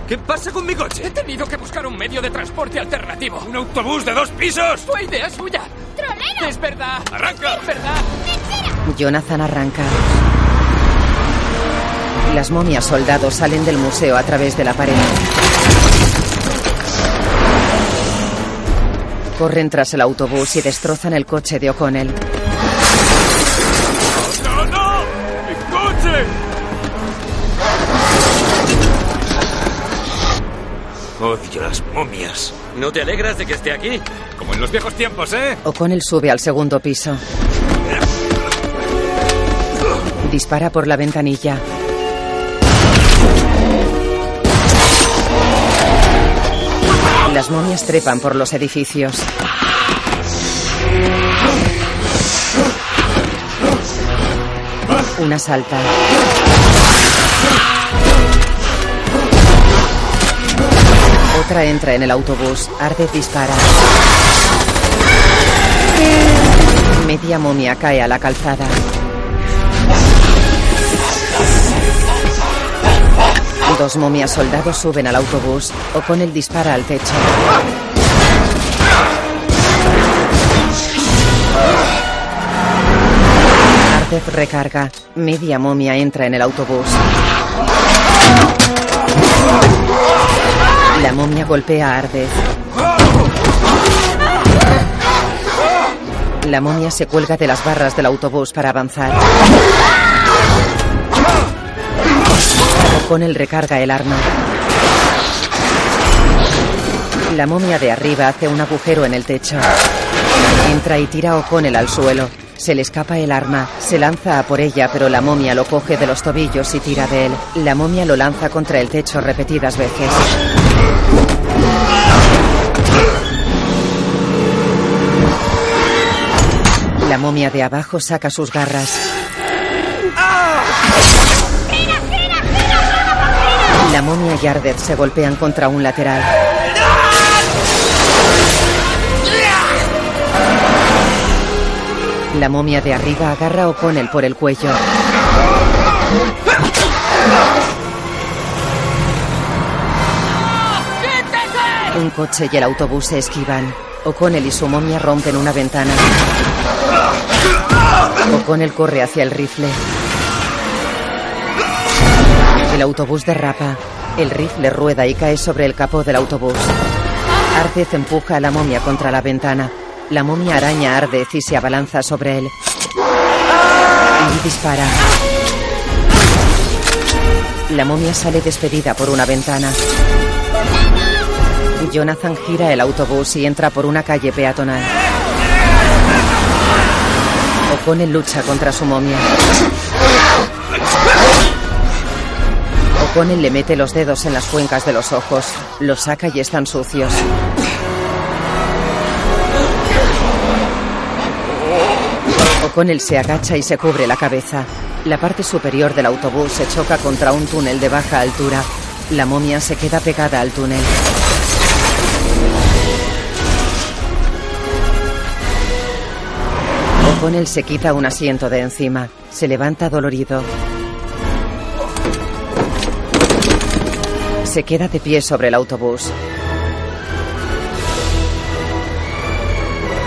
¿Qué pasa con mi coche? He tenido que buscar un medio de transporte alternativo. ¿Un autobús de dos pisos? Fue idea suya. ¡Trolero! Es verdad. ¡Arranca! Es verdad. Jonathan arranca. Las momias soldados salen del museo a través de la pared. Corren tras el autobús y destrozan el coche de O'Connell. Odio las momias. ¿No te alegras de que esté aquí? Como en los viejos tiempos, ¿eh? O'Connell sube al segundo piso. Dispara por la ventanilla. Las momias trepan por los edificios. Una salta. Otra entra en el autobús. Ardeth dispara. Media momia cae a la calzada. Dos momias soldados suben al autobús. O'Connell dispara al techo. Ardeth recarga. Media momia entra en el autobús. Momia golpea a Ardeth. La momia se cuelga de las barras del autobús para avanzar. O'Connell recarga el arma. La momia de arriba hace un agujero en el techo. Entra y tira a O'Connell al suelo. Se le escapa el arma, se lanza a por ella, pero la momia lo coge de los tobillos y tira de él. La momia lo lanza contra el techo repetidas veces. La momia de abajo saca sus garras. La momia y Ardeth se golpean contra un lateral. La momia de arriba agarra a O'Connell por el cuello. Un coche y el autobús se esquivan. O'Connell y su momia rompen una ventana. O'Connell corre hacia el rifle. El autobús derrapa. El rifle rueda y cae sobre el capó del autobús. Ardeth empuja a la momia contra la ventana. La momia araña a Ardeth y se abalanza sobre él. Y dispara. La momia sale despedida por una ventana. Jonathan gira el autobús y entra por una calle peatonal. O'Connell lucha contra su momia. O'Connell le mete los dedos en las cuencas de los ojos. Los saca y están sucios. O'Connell se agacha y se cubre la cabeza. La parte superior del autobús se choca contra un túnel de baja altura. La momia se queda pegada al túnel. O'Connell se quita un asiento de encima. Se levanta dolorido. Se queda de pie sobre el autobús.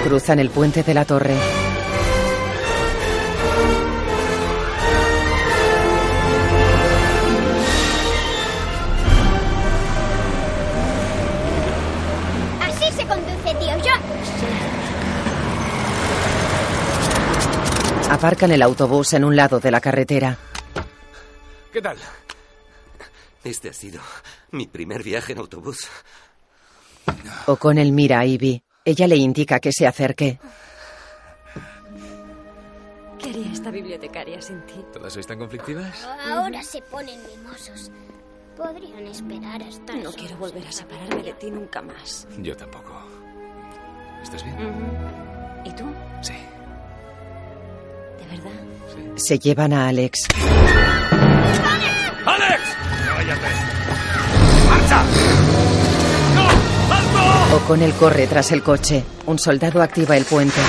Cruzan el puente de la torre. Aparcan el autobús en un lado de la carretera. ¿Qué tal? Este ha sido mi primer viaje en autobús. O'Connell mira a Ivy. Ella le indica que se acerque. ¿Qué haría esta bibliotecaria sin ti? ¿Todas sois tan conflictivas? Ahora se ponen mimosos. Podrían esperar hasta... No quiero volver a separarme de ti nunca más. Yo tampoco. ¿Estás bien? ¿Y tú? Sí. Se llevan a Alex. ¡Alex! ¡Cállate! ¡Marcha! ¡No! ¡Alto! O'Connell corre tras el coche. Un soldado activa el puente.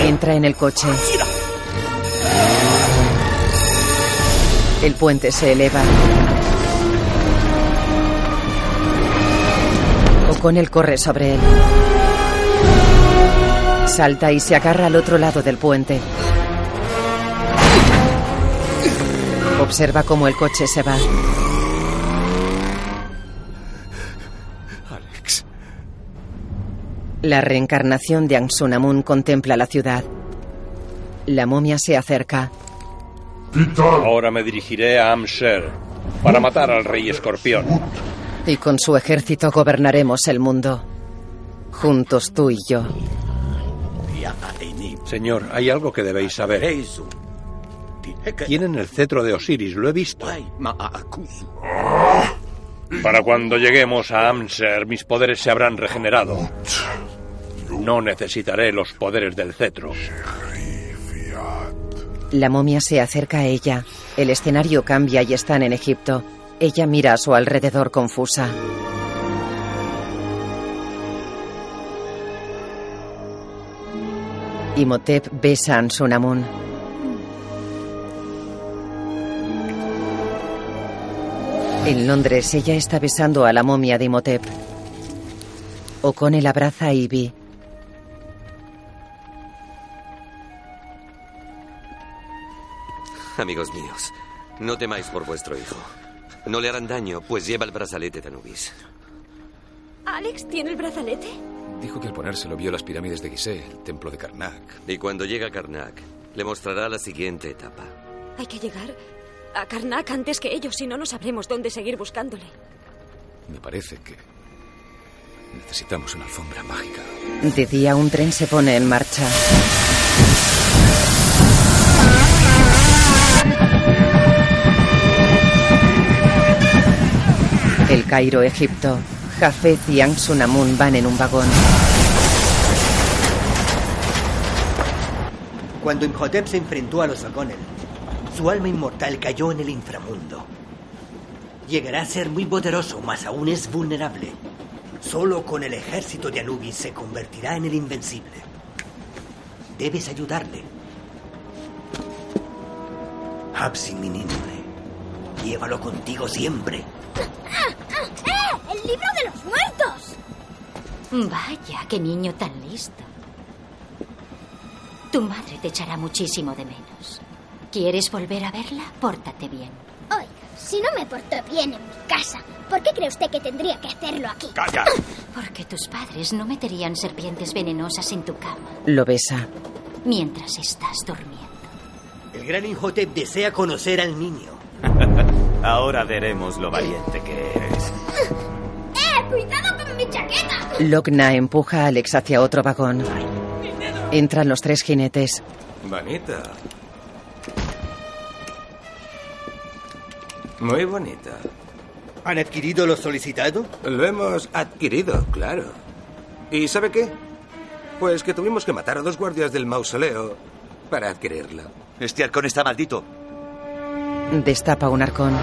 Entra en el coche. El puente se eleva. O'Connell corre sobre él. Salta y se agarra al otro lado del puente. Observa cómo el coche se va. Alex. La reencarnación de Ansunamun contempla la ciudad. La momia se acerca. Ahora me dirigiré a Amsher para matar al rey escorpión. Y con su ejército gobernaremos el mundo. Juntos tú y yo. Señor, hay algo que debéis saber. Tienen el cetro de Osiris, lo he visto. Para cuando lleguemos a Amser, mis poderes se habrán regenerado. No necesitaré los poderes del cetro. La momia se acerca a ella. El escenario cambia y están en Egipto. Ella mira a su alrededor confusa. Imhotep besa a Ansunamun. En Londres, ella está besando a la momia de Imhotep. O'Connell abraza a Ivy. Amigos míos, no temáis por vuestro hijo. No le harán daño, pues lleva el brazalete de Anubis. ¿Alex tiene el brazalete? Dijo que al ponérselo vio las pirámides de Gizeh, el templo de Karnak. Y cuando llega a Karnak, le mostrará la siguiente etapa. Hay que llegar a Karnak antes que ellos, si no, no sabremos dónde seguir buscándole. Me parece que necesitamos una alfombra mágica. De día un tren se pone en marcha. El Cairo, Egipto. Jafet y Ansunamun van en un vagón. Cuando Imhotep se enfrentó a los O'Connell, su alma inmortal cayó en el inframundo. Llegará a ser muy poderoso, mas aún es vulnerable. Solo con el ejército de Anubis se convertirá en el invencible. Debes ayudarle. Hapsi, mi. Llévalo contigo siempre. ¡Eh! ¡El libro de los muertos! Vaya, qué niño tan listo. Tu madre te echará muchísimo de menos. ¿Quieres volver a verla? Pórtate bien. Oiga, si no me porto bien en mi casa, ¿por qué cree usted que tendría que hacerlo aquí? ¡Calla! Porque tus padres no meterían serpientes venenosas en tu cama Lo besa. mientras estás durmiendo. El gran Imhotep desea conocer al niño. Ahora veremos lo valiente que eres. ¡Eh! ¡Cuidado con mi chaqueta! Logna empuja a Alex hacia otro vagón. Entran los tres jinetes. Bonita. Muy bonita. ¿Han adquirido lo solicitado? Lo hemos adquirido, claro. ¿Y sabe qué? Pues que tuvimos que matar a dos guardias del mausoleo para adquirirla. Este halcón está maldito. Destapa un arcón.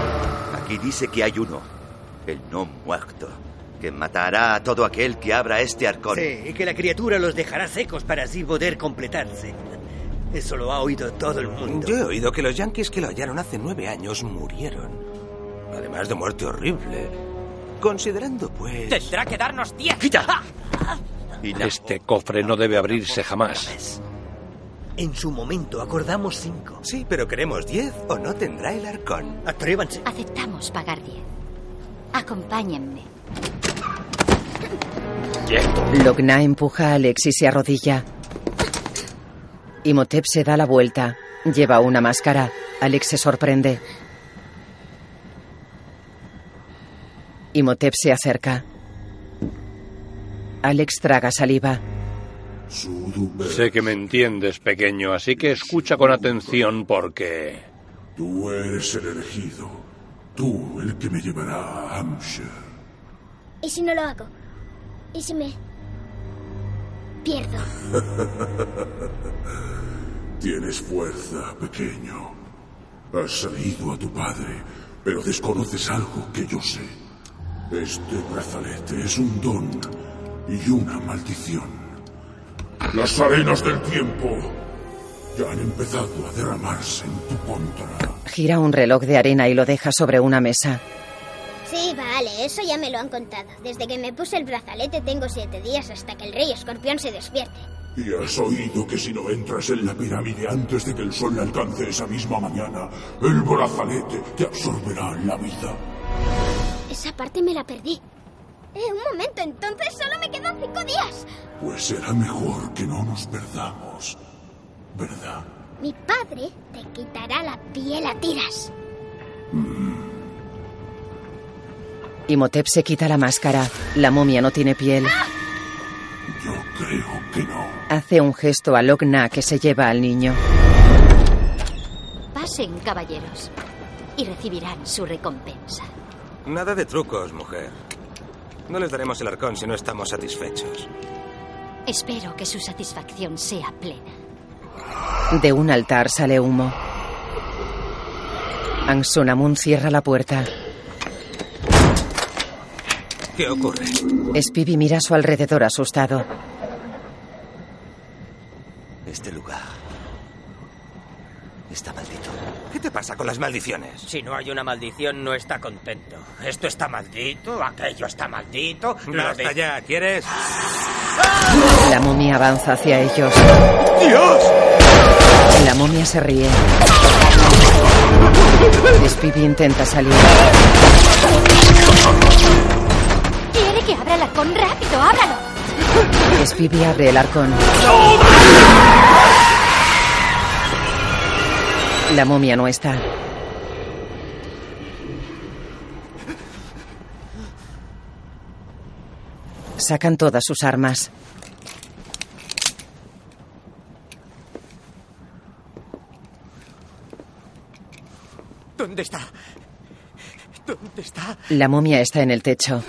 Aquí dice que hay uno, el no muerto, que matará a todo aquel que abra este arcón. Sí, y que la criatura los dejará secos para así poder completarse. Eso lo ha oído todo el mundo. Yo he oído que los yankees que lo hallaron hace nueve años murieron. Además de muerte horrible. Considerando, pues... Tendrá que darnos diez. ¡Quita! Este cofre no debe abrirse jamás. En su momento acordamos cinco. Sí, pero queremos diez o no tendrá el arcón. Atrévanse. Aceptamos pagar diez. Acompáñenme. Logna empuja a Alex y se arrodilla. Imhotep se da la vuelta. Lleva una máscara. Alex se sorprende. Imhotep se acerca. Alex traga saliva. Sé que me entiendes, pequeño, así que escucha con atención porque Tú eres el elegido. Tú el que me llevará a Hampshire. ¿Y si no lo hago? ¿Y si me... pierdo? Tienes fuerza, pequeño. Has salido a tu padre, pero desconoces algo que yo sé. Este brazalete es un don y una maldición. Las arenas del tiempo ya han empezado a derramarse en tu contra. Gira un reloj de arena y lo deja sobre una mesa. Sí, vale, eso ya me lo han contado. Desde que me puse el brazalete tengo siete días hasta que el rey escorpión se despierte. Y has oído que si no entras en la pirámide antes de que el sol alcance esa misma mañana, el brazalete te absorberá la vida. Esa parte me la perdí. Eh, un momento, entonces solo me quedan cinco días. Pues será mejor que no nos perdamos, ¿verdad? Mi padre te quitará la piel a tiras. Imhotep se quita la máscara. La momia no tiene piel. Yo creo que no. Hace un gesto a Logna que se lleva al niño. Pasen, caballeros, y recibirán su recompensa. Nada de trucos, mujer. No les daremos el arcón si no estamos satisfechos. Espero que su satisfacción sea plena. De un altar sale humo. Ansunamun cierra la puerta. ¿Qué ocurre? Spivi mira a su alrededor asustado. Este lugar está maldito. ¿Qué te pasa con las maldiciones? Si no hay una maldición, no está contento. Esto está maldito, aquello está maldito. lo Basta de- ya, ¿quieres? La momia avanza hacia ellos. ¡Dios! La momia se ríe. Spivi intenta salir. ¿Quiere que abra el arcón rápido? ¡Ábralo! Spivi abre el arcón. La momia no está. Sacan todas sus armas. ¿Dónde está? ¿Dónde está? La momia está en el techo.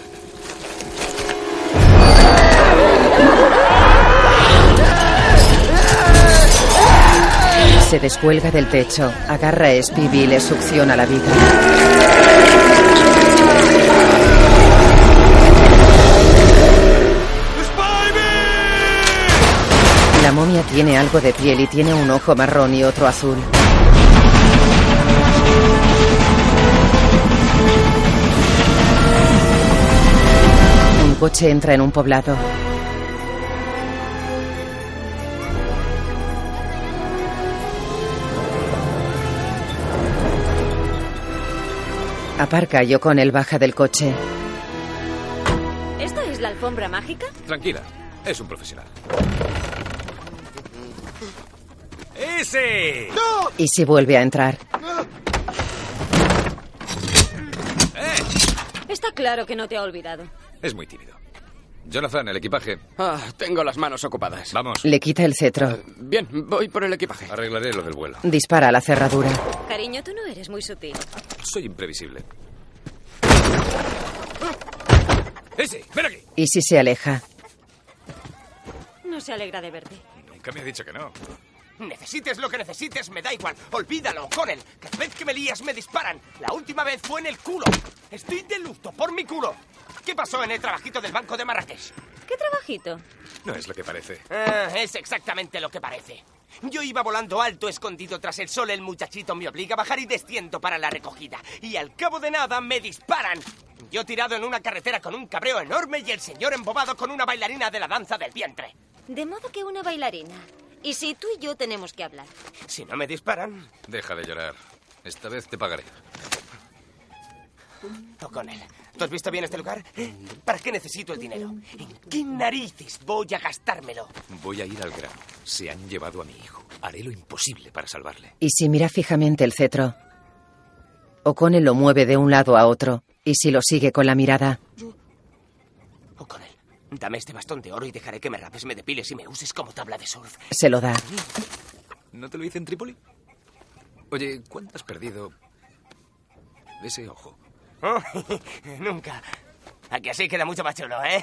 Se descuelga del techo, agarra a Spivi y le succiona la vida. La momia tiene algo de piel y tiene un ojo marrón y otro azul. Un coche entra en un poblado. Aparca y O'Connell baja del coche. ¿Esto es la alfombra mágica? Tranquila, es un profesional. ¡Ese! Y si vuelve a entrar. Está claro que no te ha olvidado. Es muy tímido. Jonathan, el equipaje. Ah, tengo las manos ocupadas. Vamos. Le quita el cetro. Bien, voy por el equipaje. Arreglaré lo del vuelo. Dispara a la cerradura. Cariño, tú no eres muy sutil. Soy imprevisible. ¡Ese! ¡Ven aquí! Y si se aleja. No se alegra de verte. Nunca me ha dicho que no. Necesites lo que necesites, me da igual. Olvídalo, con él. Cada vez que me lías me disparan. La última vez fue en el culo. Estoy de luto por mi culo. ¿Qué pasó en el trabajito del banco de Marrakech? ¿Qué trabajito? No es lo que parece. Ah, es exactamente lo que parece. Yo iba volando alto, escondido tras el sol. El muchachito me obliga a bajar y desciendo para la recogida. Y al cabo de nada me disparan. Yo tirado en una carretera con un cabreo enorme y el señor embobado con una bailarina de la danza del vientre. De modo que una bailarina. Y si tú y yo tenemos que hablar. Si no me disparan, Deja de llorar. Esta vez te pagaré. O con él. ¿Tú has visto bien este lugar? ¿Para qué necesito el dinero? ¿En qué narices voy a gastármelo? Voy a ir al grano. Se han llevado a mi hijo. Haré lo imposible para salvarle. Y si mira fijamente el cetro. O'Connell lo mueve de un lado a otro. Y si lo sigue con la mirada. O con él. Dame este bastón de oro y dejaré que me rapes, me depiles y me uses como tabla de surf. Se lo da. ¿No te lo hice en Trípoli? Oye, ¿cuándo has perdido ese ojo? Oh, nunca. Aquí así queda mucho más chulo, ¿eh?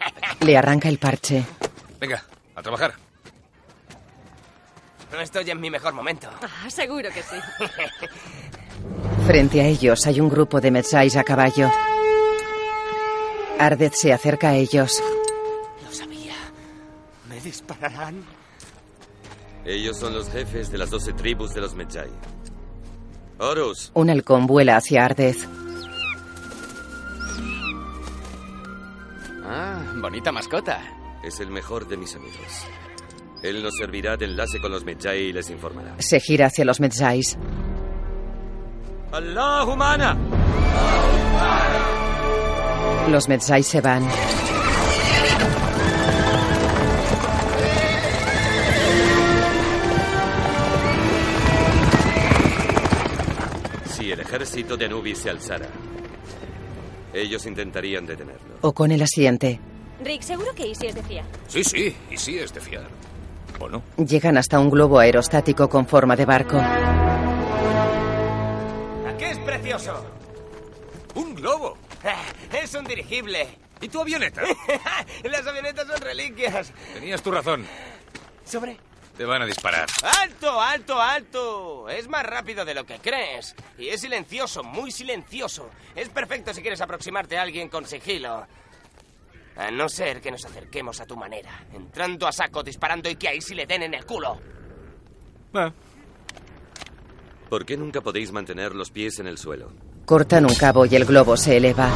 Le arranca el parche. Venga, a trabajar. No estoy en mi mejor momento. Ah, seguro que sí. Frente a ellos hay un grupo de Metzais a caballo. Ardez se acerca a ellos. Lo sabía. ¿Me dispararán? Ellos son los jefes de las doce tribus de los Medjay. Horus, Un halcón vuela hacia Ardez. Ah, bonita mascota. es el mejor de mis amigos. Él nos servirá de enlace con los Medjay y les informará. Se gira hacia los Metzais. ¡Allah humana! Los Metzais se van. Si el ejército de Anubis se alzara, ellos intentarían detenerlo. O con el asiente. Rick, seguro que Easy es de fiar. Sí, sí, y sí es de fiar. ¿O no? Llegan hasta un globo aerostático con forma de barco. ¿A qué es precioso? ¡Un globo! Ah, Es un dirigible. ¿Y tu avioneta? Las avionetas son reliquias. Tenías tu razón. Sobre. Te van a disparar. ¡Alto, alto, alto! Es más rápido de lo que crees. Y es silencioso, muy silencioso. Es perfecto si quieres aproximarte a alguien con sigilo. A no ser que nos acerquemos a tu manera, entrando a saco, disparando y que ahí sí le den en el culo. ¿Por qué nunca podéis mantener los pies en el suelo? Cortan un cabo y el globo se eleva.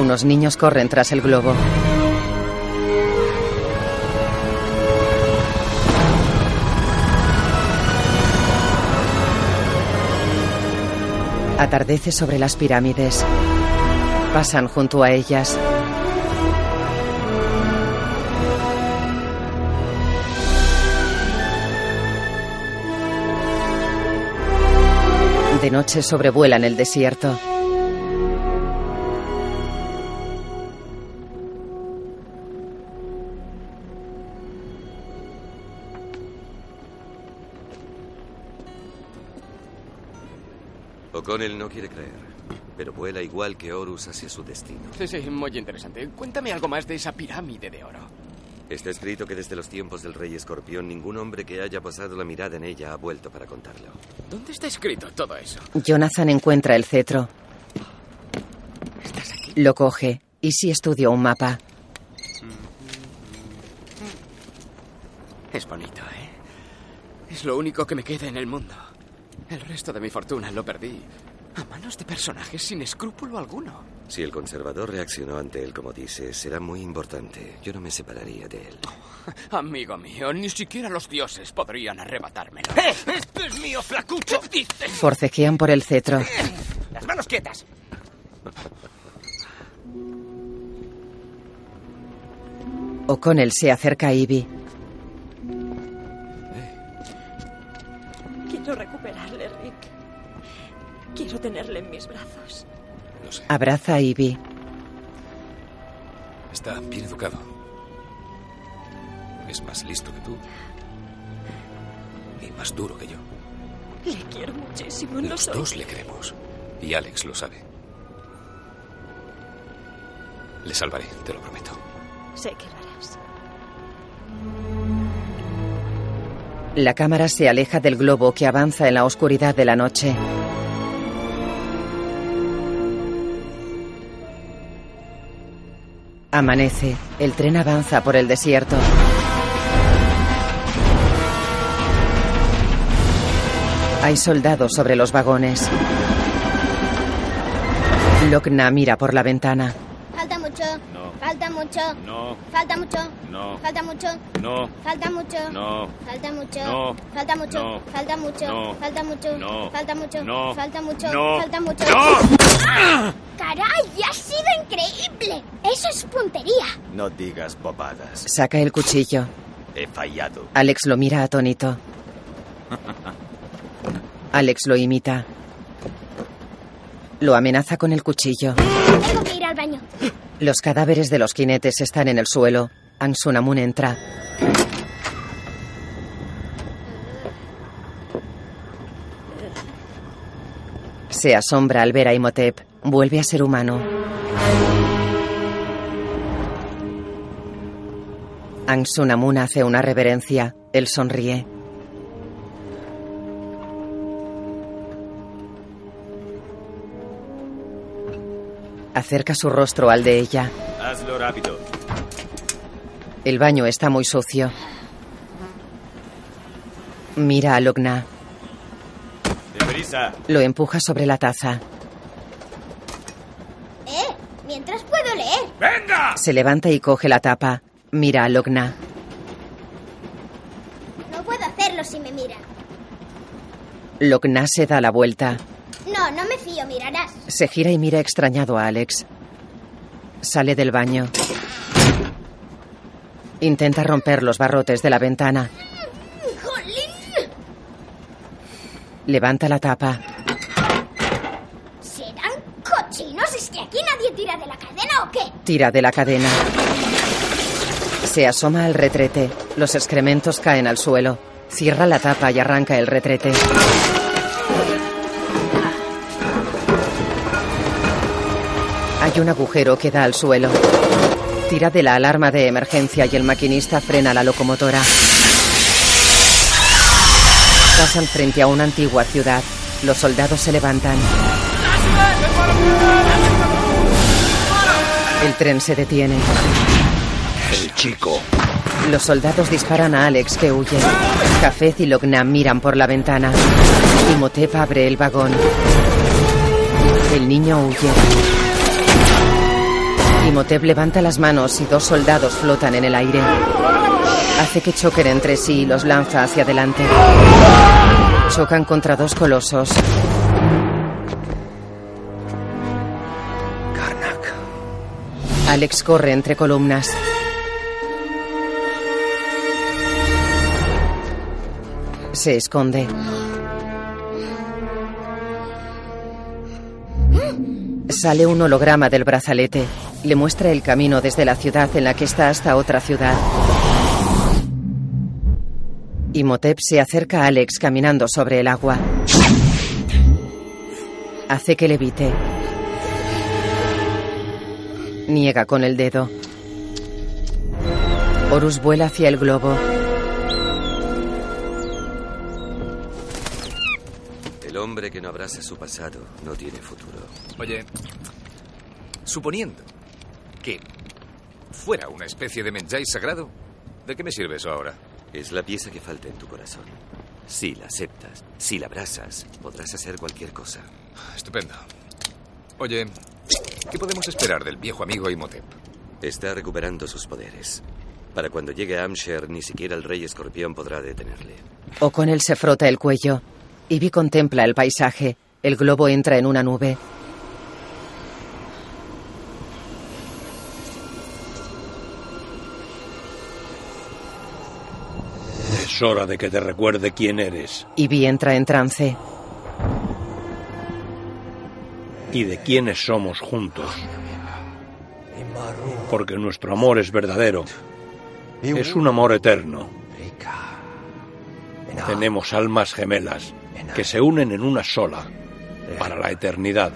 Unos niños corren tras el globo. Atardece sobre las pirámides. Pasan junto a ellas. De noche sobrevuelan el desierto. O'Connell no quiere creer, pero vuela igual que Horus hacia su destino. Sí, sí, muy interesante. Cuéntame algo más de esa pirámide de oro. Está escrito que desde los tiempos del rey escorpión ningún hombre que haya posado la mirada en ella ha vuelto para contarlo. ¿Dónde está escrito todo eso? Jonathan encuentra el cetro. Lo coge y sí estudia un mapa. Es bonito, ¿eh? Es lo único que me queda en el mundo. El resto de mi fortuna lo perdí a manos de personajes sin escrúpulo alguno. Si el conservador reaccionó ante él como dice, será muy importante. Yo no me separaría de él. Amigo mío, ni siquiera los dioses podrían arrebatármelo. ¡Eh! ¡Esto es mío, flacucho! ¿Qué dices? Forcejean por el cetro. ¡Las manos quietas! O'Connell se acerca a Ivy. Quiero recuperarle, Rick. Quiero tenerle en mis brazos. Lo sé. Abraza a Ivy. Está bien educado. Es más listo que tú. Y más duro que yo. Le quiero muchísimo. No Los soy... dos le queremos. Y Alex lo sabe. Le salvaré, te lo prometo. Sé que lo harás. La cámara se aleja del globo que avanza en la oscuridad de la noche. Amanece. El tren avanza por el desierto. Hay soldados sobre los vagones. Lokna mira por la ventana. Falta mucho. No. Falta mucho. No. Falta mucho. No. Falta mucho. No. Falta mucho. No. Falta mucho. No. Falta mucho. No. Falta mucho. No. Falta mucho. No. Falta mucho. No. Falta mucho. No. Falta mucho. ¡No! ¡Caray! ¡Ha sido increíble! Eso es puntería. No digas bobadas. Saca el cuchillo. He fallado. Alex lo mira atónito. Alex lo imita. Lo amenaza con el cuchillo. Tengo que ir al baño. Los cadáveres de los jinetes están en el suelo. Ansunamun entra. Se asombra al ver a Imhotep. Vuelve a ser humano. Ansunamun hace una reverencia. Él sonríe. Acerca su rostro al de ella. Hazlo rápido. El baño está muy sucio. Mira a Logna. Deprisa. Lo empuja sobre la taza. Eh, mientras puedo leer. ¡Venga! Se levanta y coge la tapa. Mira a Logna. No puedo hacerlo si me miran. Logna se da la vuelta. No, no me fío, mirarás. Se gira y mira extrañado a Alex. Sale del baño. Intenta romper los barrotes de la ventana. ¡Jolín! Levanta la tapa. ¿Serán cochinos? ¿Es que aquí nadie tira de la cadena o qué? Tira de la cadena. Se asoma al retrete. Los excrementos caen al suelo. Cierra la tapa y arranca el retrete. Hay un agujero que da al suelo. Tira de la alarma de emergencia y el maquinista frena la locomotora. Pasan frente a una antigua ciudad. Los soldados se levantan. El tren se detiene. El chico. Los soldados disparan a Alex que huye. Cafez y Logna miran por la ventana. Imhotep abre el vagón. El niño huye. Imhotep levanta las manos y dos soldados flotan en el aire. Hace que choquen entre sí y los lanza hacia adelante. Chocan contra dos colosos. Karnak. Alex corre entre columnas. Se esconde. Sale un holograma del brazalete. Le muestra el camino desde la ciudad en la que está hasta otra ciudad. Imhotep se acerca a Alex caminando sobre el agua. Hace que levite. Niega con el dedo. Horus vuela hacia el globo. Hombre que no abraza su pasado no tiene futuro. Oye, suponiendo que fuera una especie de menjai sagrado, ¿de qué me sirve eso ahora? Es la pieza que falta en tu corazón. Si la aceptas, si la abrazas, podrás hacer cualquier cosa. Estupendo. Oye, ¿qué podemos esperar del viejo amigo Imhotep? Está recuperando sus poderes. Para cuando llegue a Amsher, ni siquiera el rey escorpión podrá detenerle. O'Connell se frota el cuello. Ivy contempla el paisaje. El globo entra en una nube. Es hora de que te recuerde quién eres Ivy entra en trance. y de quiénes somos juntos. Porque nuestro amor es verdadero. Es un amor eterno. Tenemos almas gemelas que se unen en una sola para la eternidad.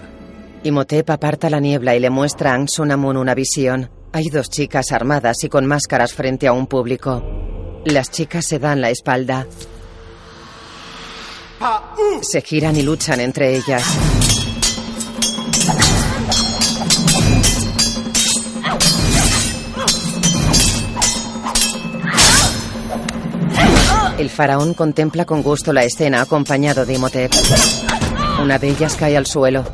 Imhotep aparta la niebla y le muestra a Ansunamun una visión. Hay dos chicas armadas y con máscaras frente a un público. Las chicas se dan la espalda. Se giran y luchan entre ellas. El faraón contempla con gusto la escena acompañado de Imhotep. Una de ellas cae al suelo.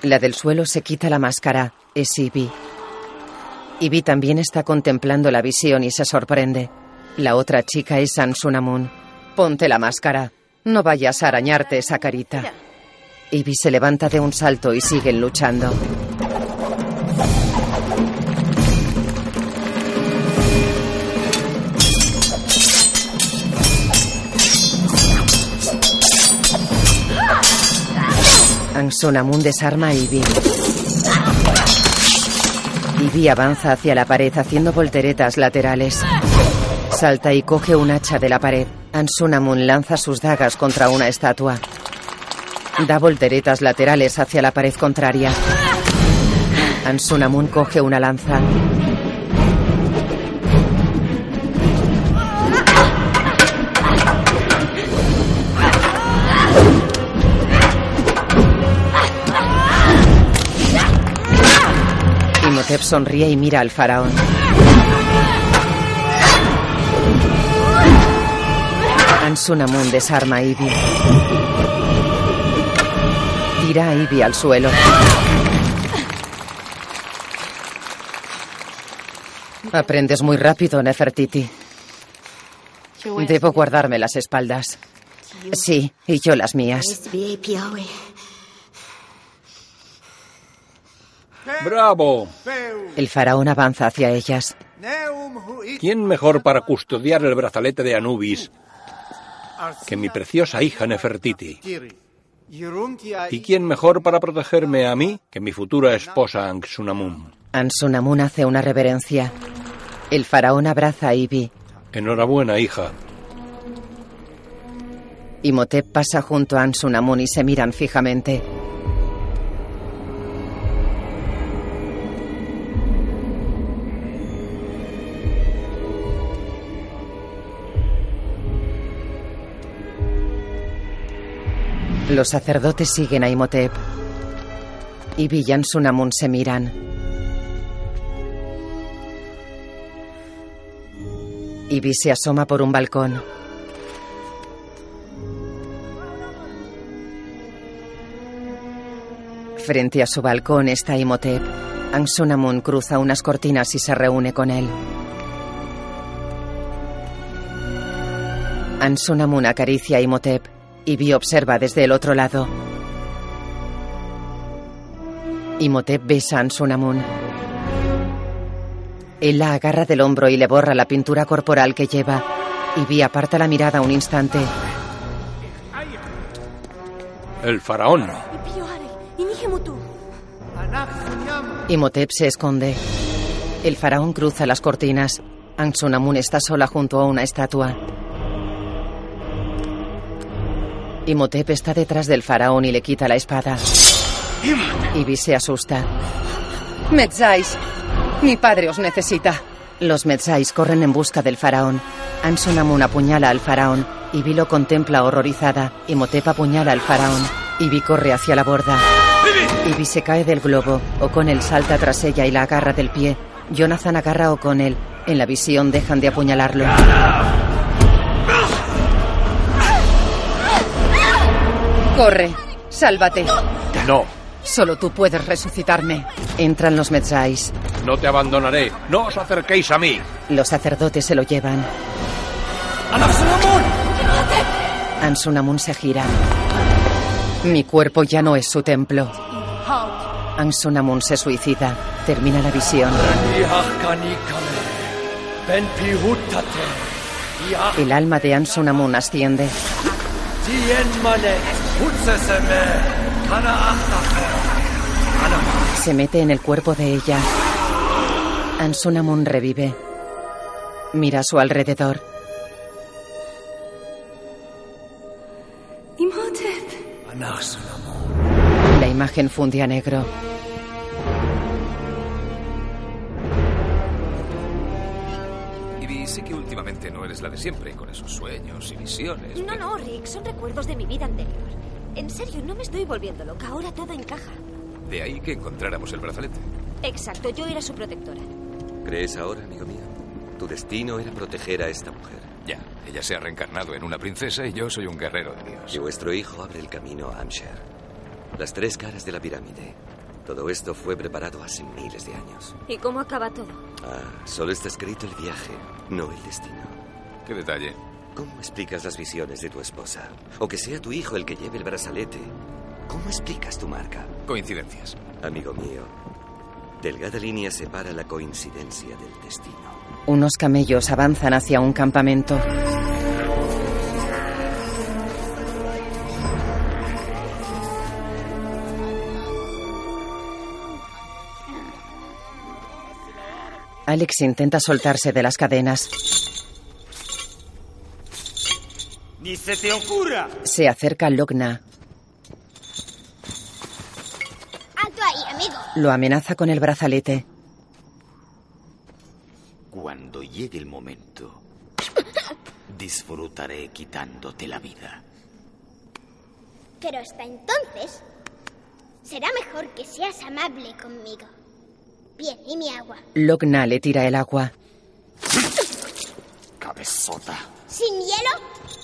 La del suelo se quita la máscara. Es Ivy. Ivy también está contemplando la visión y se sorprende. La otra chica es Ansunamun. Ponte la máscara. No vayas a arañarte esa carita. Ivy se levanta de un salto y siguen luchando. Ansunamun desarma a Ivy. Ivy avanza hacia la pared haciendo volteretas laterales. Salta y coge un hacha de la pared. Ansunamun lanza sus dagas contra una estatua. Da volteretas laterales hacia la pared contraria. Ansunamun coge una lanza. Imhotep sonríe y mira al faraón. Ansunamun desarma a Ibi. Tira a Ibi al suelo. Aprendes muy rápido, Nefertiti. Debo guardarme las espaldas. Sí, y yo las mías. ¡Bravo! El faraón avanza hacia ellas. ¿Quién mejor para custodiar el brazalete de Anubis que mi preciosa hija Nefertiti? ¿Y quién mejor para protegerme a mí que mi futura esposa Ansunamun? Ansunamun hace una reverencia. El faraón abraza a Ibi. Enhorabuena, hija. Imhotep pasa junto a Ansunamun y se miran fijamente. Los sacerdotes siguen a Imhotep. Y Ansunamun se miran. Ibi se asoma por un balcón. Frente a su balcón está Imhotep. Ansunamun cruza unas cortinas y se reúne con él. Ansunamun acaricia a Imhotep. Ibi observa desde el otro lado. Imhotep besa a Ansunamun. Él la agarra del hombro y le borra la pintura corporal que lleva. Ibi aparta la mirada un instante. El faraón. Imhotep se esconde. El faraón cruza las cortinas. Ansunamun está sola junto a una estatua. Imhotep está detrás del faraón y le quita la espada. Ibi se asusta. Metzais, mi padre os necesita. Los Metzais corren en busca del faraón. Ansunamun apuñala al faraón. Ibi lo contempla horrorizada. Imhotep apuñala al faraón. Ibi corre hacia la borda. Ibi se cae del globo. O'Connell salta tras ella y la agarra del pie. Jonathan agarra a O'Connell. En la visión dejan de apuñalarlo. Corre, sálvate. No, Solo tú puedes resucitarme. Entran los Metzais. no te abandonaré. No os acerquéis a mí. Los sacerdotes se lo llevan. Ansunamun se gira. Mi cuerpo ya no es su templo. Ansunamun se suicida. Termina la visión. El alma de Ansunamun asciende. Se mete en el cuerpo de ella. Ansunamun revive. Mira a su alrededor. La imagen funde a negro. Eres la de siempre, con esos sueños y visiones. No, no, Rick, son recuerdos de mi vida anterior. En serio, no me estoy volviendo loca. Ahora todo encaja. De ahí que encontráramos el brazalete. Exacto, yo era su protectora. ¿Crees ahora, amigo mío? Tu destino era proteger a esta mujer. Ya, ella se ha reencarnado en una princesa y yo soy un guerrero de Dios. Y vuestro hijo abre el camino a Amsher. Las tres caras de la pirámide. Todo esto fue preparado hace miles de años. ¿Y cómo acaba todo? Ah, solo está escrito el viaje, no el destino. ¿Qué detalle? ¿Cómo explicas las visiones de tu esposa? O que sea tu hijo el que lleve el brazalete. ¿Cómo explicas tu marca? Coincidencias. Amigo mío, delgada línea separa la coincidencia del destino. Unos camellos avanzan hacia un campamento. Alex intenta soltarse de las cadenas. ¡Ni se te ocurra! Se acerca Logna. ¡Alto ahí, amigo! Lo amenaza con el brazalete. Cuando llegue el momento, disfrutaré quitándote la vida. Pero hasta entonces, será mejor que seas amable conmigo. Bien, ¿y mi agua? Logna le tira el agua. Cabezota. ¿Sin hielo?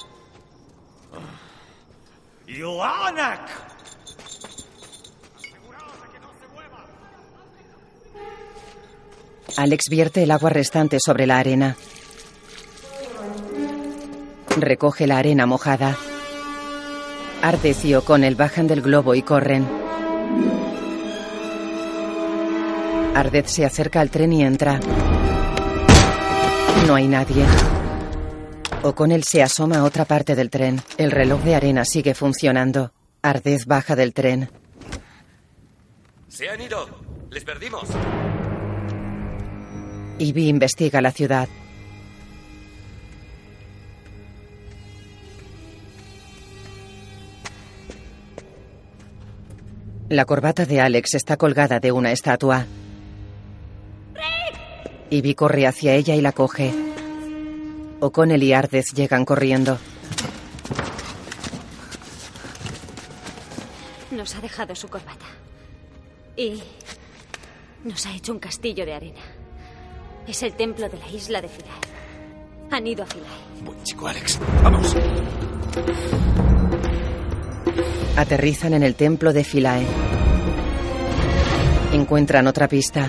Alex vierte el agua restante sobre la arena. Recoge la arena mojada. Ardez y O'Connell bajan del globo y corren. Ardez se acerca al tren y entra. No hay nadie. O'Connell se asoma a otra parte del tren. El reloj de arena sigue funcionando. Ardez baja del tren. Se han ido. Les perdimos. Ivy investiga la ciudad. La corbata de Alex está colgada de una estatua. Ivy corre hacia ella y la coge. O'Connell y Ardez llegan corriendo. Nos ha dejado su corbata. Y nos ha hecho un castillo de arena. Es el templo de la isla de Philae. Han ido a Philae. Buen chico, Alex. Vamos. Aterrizan en el templo de Philae. Encuentran otra pista.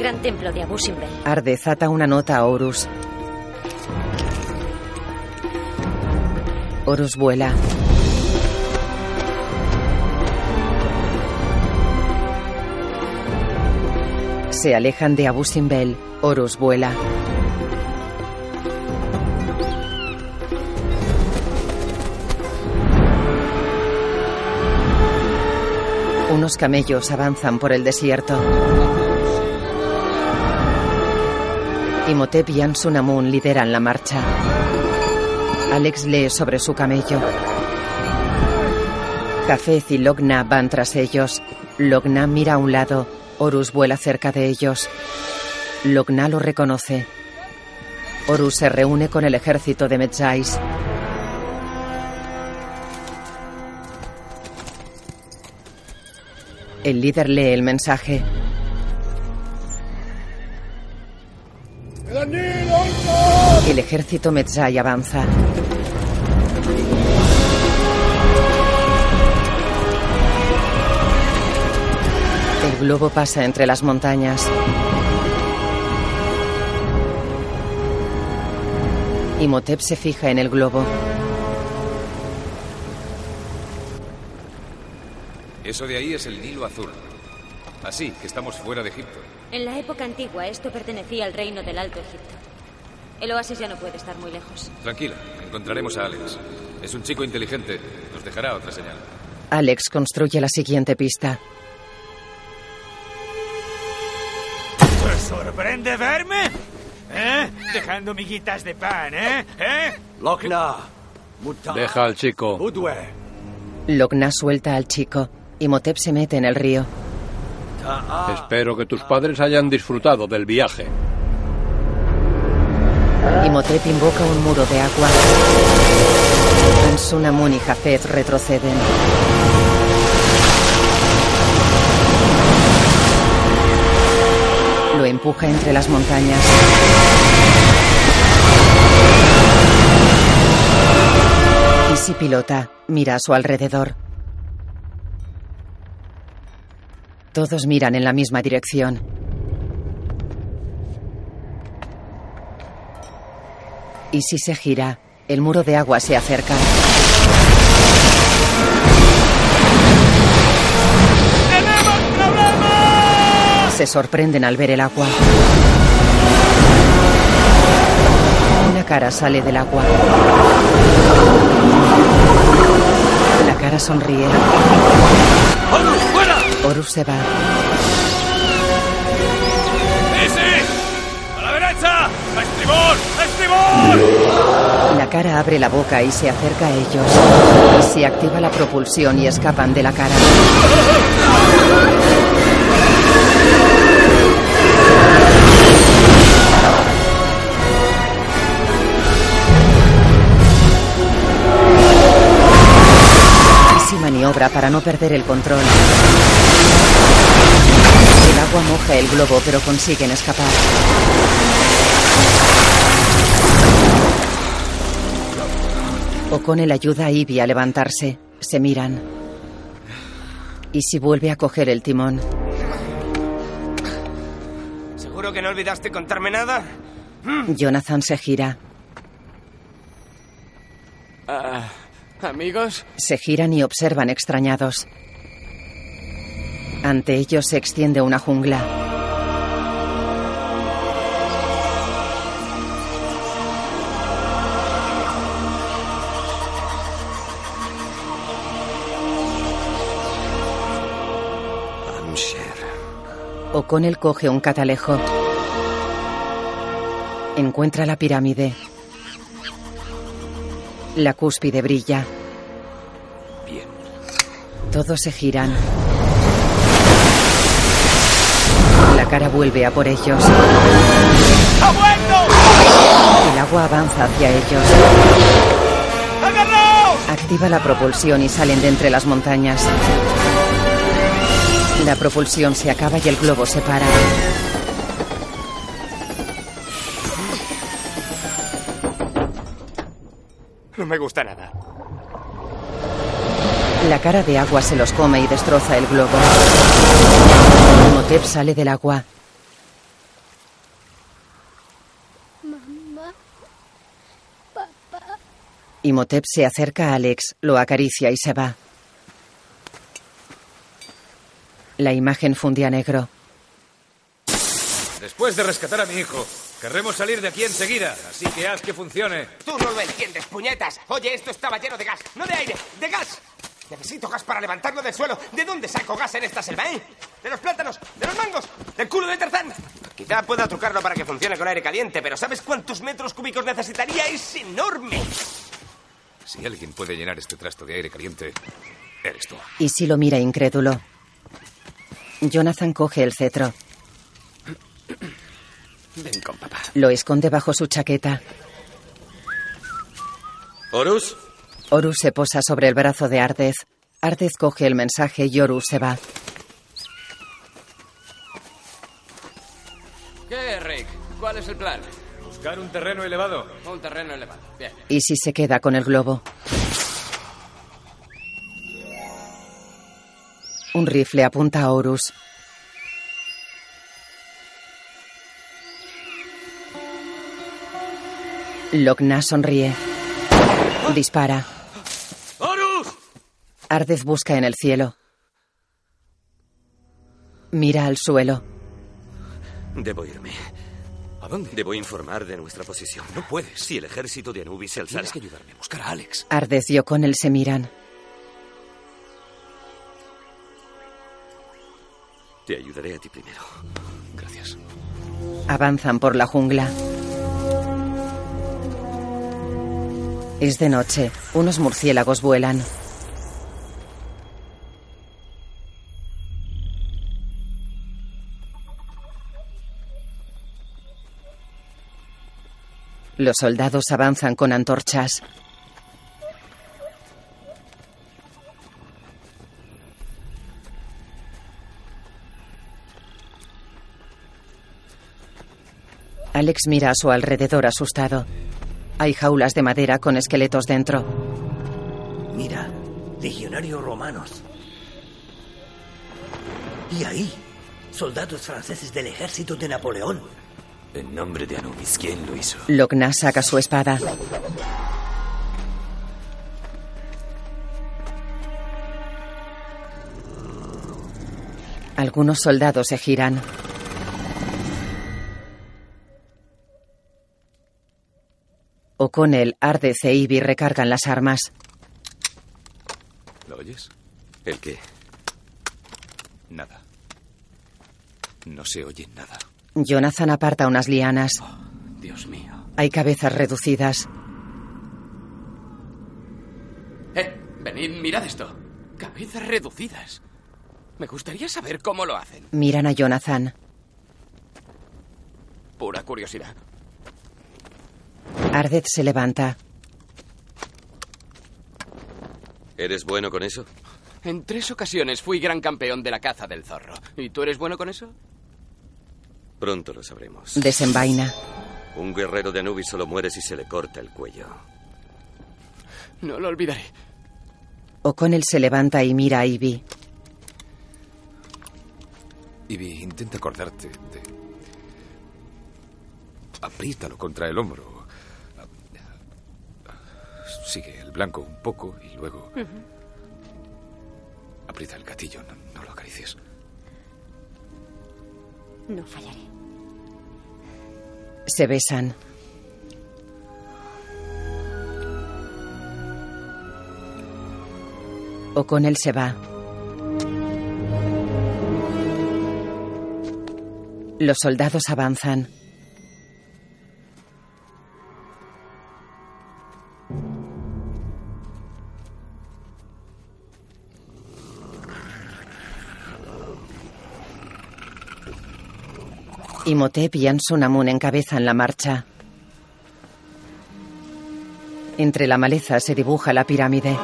Gran templo de Abu Simbel. Una nota a Horus. Horus vuela. Se alejan de Abu Simbel. Horus vuela. Unos camellos avanzan por el desierto. Imhotep y Ansunamun lideran la marcha. Alex lee sobre su camello. Cafez y Logna van tras ellos. Logna mira a un lado. Horus vuela cerca de ellos. Logna lo reconoce. Horus se reúne con el ejército de Metzais. El líder lee el mensaje. El ejército Metzai avanza. El globo pasa entre las montañas. Imhotep se fija en el globo. Eso de ahí es el Nilo Azul. Así que estamos fuera de Egipto. En la época antigua esto pertenecía al reino del Alto Egipto. El oasis ya no puede estar muy lejos. Tranquila, encontraremos a Alex. Es un chico inteligente. Nos dejará otra señal. Alex construye la siguiente pista. ¿Te sorprende verme? ¿Eh? Dejando miguitas de pan, ¿eh? ¿Eh? Logna. Deja al chico. Logna suelta al chico. Imhotep se mete en el río. Espero que tus padres hayan disfrutado del viaje. Imhotep invoca un muro de agua. Ansunamun y Jafet retroceden. Lo empuja entre las montañas. Isi pilota, mira a su alrededor. Todos miran en la misma dirección. Isi se gira. El muro de agua se acerca. Se sorprenden al ver el agua. Una cara sale del agua. La cara sonríe. Se va. ¡A la derecha! ¡A estribor! La cara abre la boca y se acerca a ellos. Se activa la propulsión y escapan de la cara. Maniobra para no perder el control. El agua moja el globo, pero consiguen escapar. O'Connell ayuda a Ivy a levantarse. Se miran. Easy vuelve a coger el timón. ¿Seguro que no olvidaste contarme nada? Jonathan se gira. Ah, amigos, Se giran y observan extrañados. Ante ellos se extiende una jungla. O'Connell coge un catalejo. Encuentra la pirámide. La cúspide brilla. Bien. Todos se giran. La cara vuelve a por ellos. ¡Ha vuelto! El agua avanza hacia ellos. ¡Agarraos! Activa la propulsión y salen de entre las montañas. La propulsión se acaba y el globo se para. No me gusta nada. La cara de agua se los come y destroza el globo. Motep sale del agua. Mamá. Papá. Imhotep se acerca a Alex, lo acaricia y se va. La imagen funde a negro. Después de rescatar a mi hijo, querremos salir de aquí enseguida, así que haz que funcione. Tú no lo entiendes, puñetas. Oye, esto estaba lleno de gas. No de aire, de gas. Necesito gas para levantarlo del suelo. ¿De dónde saco gas en esta selva, eh? ¿De los plátanos? ¿De los mangos? ¿Del culo de Tarzán? Quizá pueda trucarlo para que funcione con aire caliente, pero ¿sabes cuántos metros cúbicos necesitaría? ¡Es enorme! Si alguien puede llenar este trasto de aire caliente, eres tú. Y si lo mira incrédulo. Jonathan coge el cetro. Ven con papá. Lo esconde bajo su chaqueta. ¿Horus? Horus se posa sobre el brazo de Ardez. Ardez coge el mensaje y Horus se va. ¿Qué, Rick? ¿Cuál es el plan? Buscar un terreno elevado. Un terreno elevado. Bien. Y si se queda con el globo. Un rifle apunta a Horus. Logna sonríe. Dispara. ¡Horus! Ardez busca en el cielo. Mira al suelo. Debo irme. ¿A dónde? Debo informar de nuestra posición. No puedes. Si el ejército de Anubis se alzara... Tienes que ayudarme a buscar a Alex. Ardez y O'Connell se miran. Te ayudaré a ti primero. Gracias. Avanzan por la jungla. Es de noche. Unos murciélagos vuelan. Los soldados avanzan con antorchas. Alex mira a su alrededor asustado. Hay jaulas de madera con esqueletos dentro. Mira, legionarios romanos. Y ahí, soldados franceses del ejército de Napoleón. En nombre de Anubis, ¿quién lo hizo? Logna saca su espada. Algunos soldados se giran. O'Connell, Ardez e Ivy recargan las armas. ¿Lo oyes? ¿El qué? Nada. No se oye nada. Jonathan aparta unas lianas. Dios mío. Hay cabezas reducidas. Eh, venid, mirad esto. Cabezas reducidas. Me gustaría saber cómo lo hacen. Miran a Jonathan. Pura curiosidad. Ardeth se levanta. ¿Eres bueno con eso? En tres ocasiones fui gran campeón de la caza del zorro. ¿Y tú eres bueno con eso? Pronto lo sabremos. Desenvaina. Un guerrero de Anubis solo muere si se le corta el cuello. No lo olvidaré. O'Connell se levanta y mira a Ivy. Ivy, intenta acordarte de... Apriétalo contra el hombro. Sigue el blanco un poco y luego... Aprieta el gatillo, no, no lo acaricies. No fallaré. Se besan. O'Connell se va. Los soldados avanzan. Imhotep y Ansunamun encabezan la marcha. Entre la maleza se dibuja la pirámide.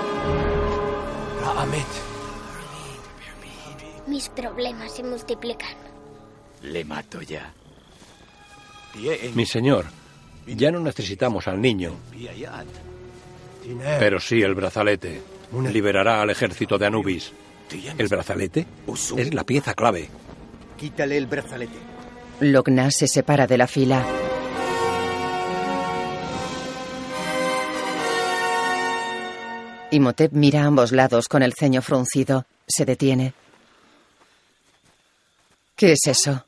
Mis problemas se multiplican. Le mato ya. Mi señor, ya no necesitamos al niño, pero sí el brazalete. Liberará al ejército de Anubis. ¿El brazalete? Es la pieza clave. Quítale el brazalete. Logna se separa de la fila. Imhotep mira a ambos lados con el ceño fruncido. Se detiene. ¿Qué es eso?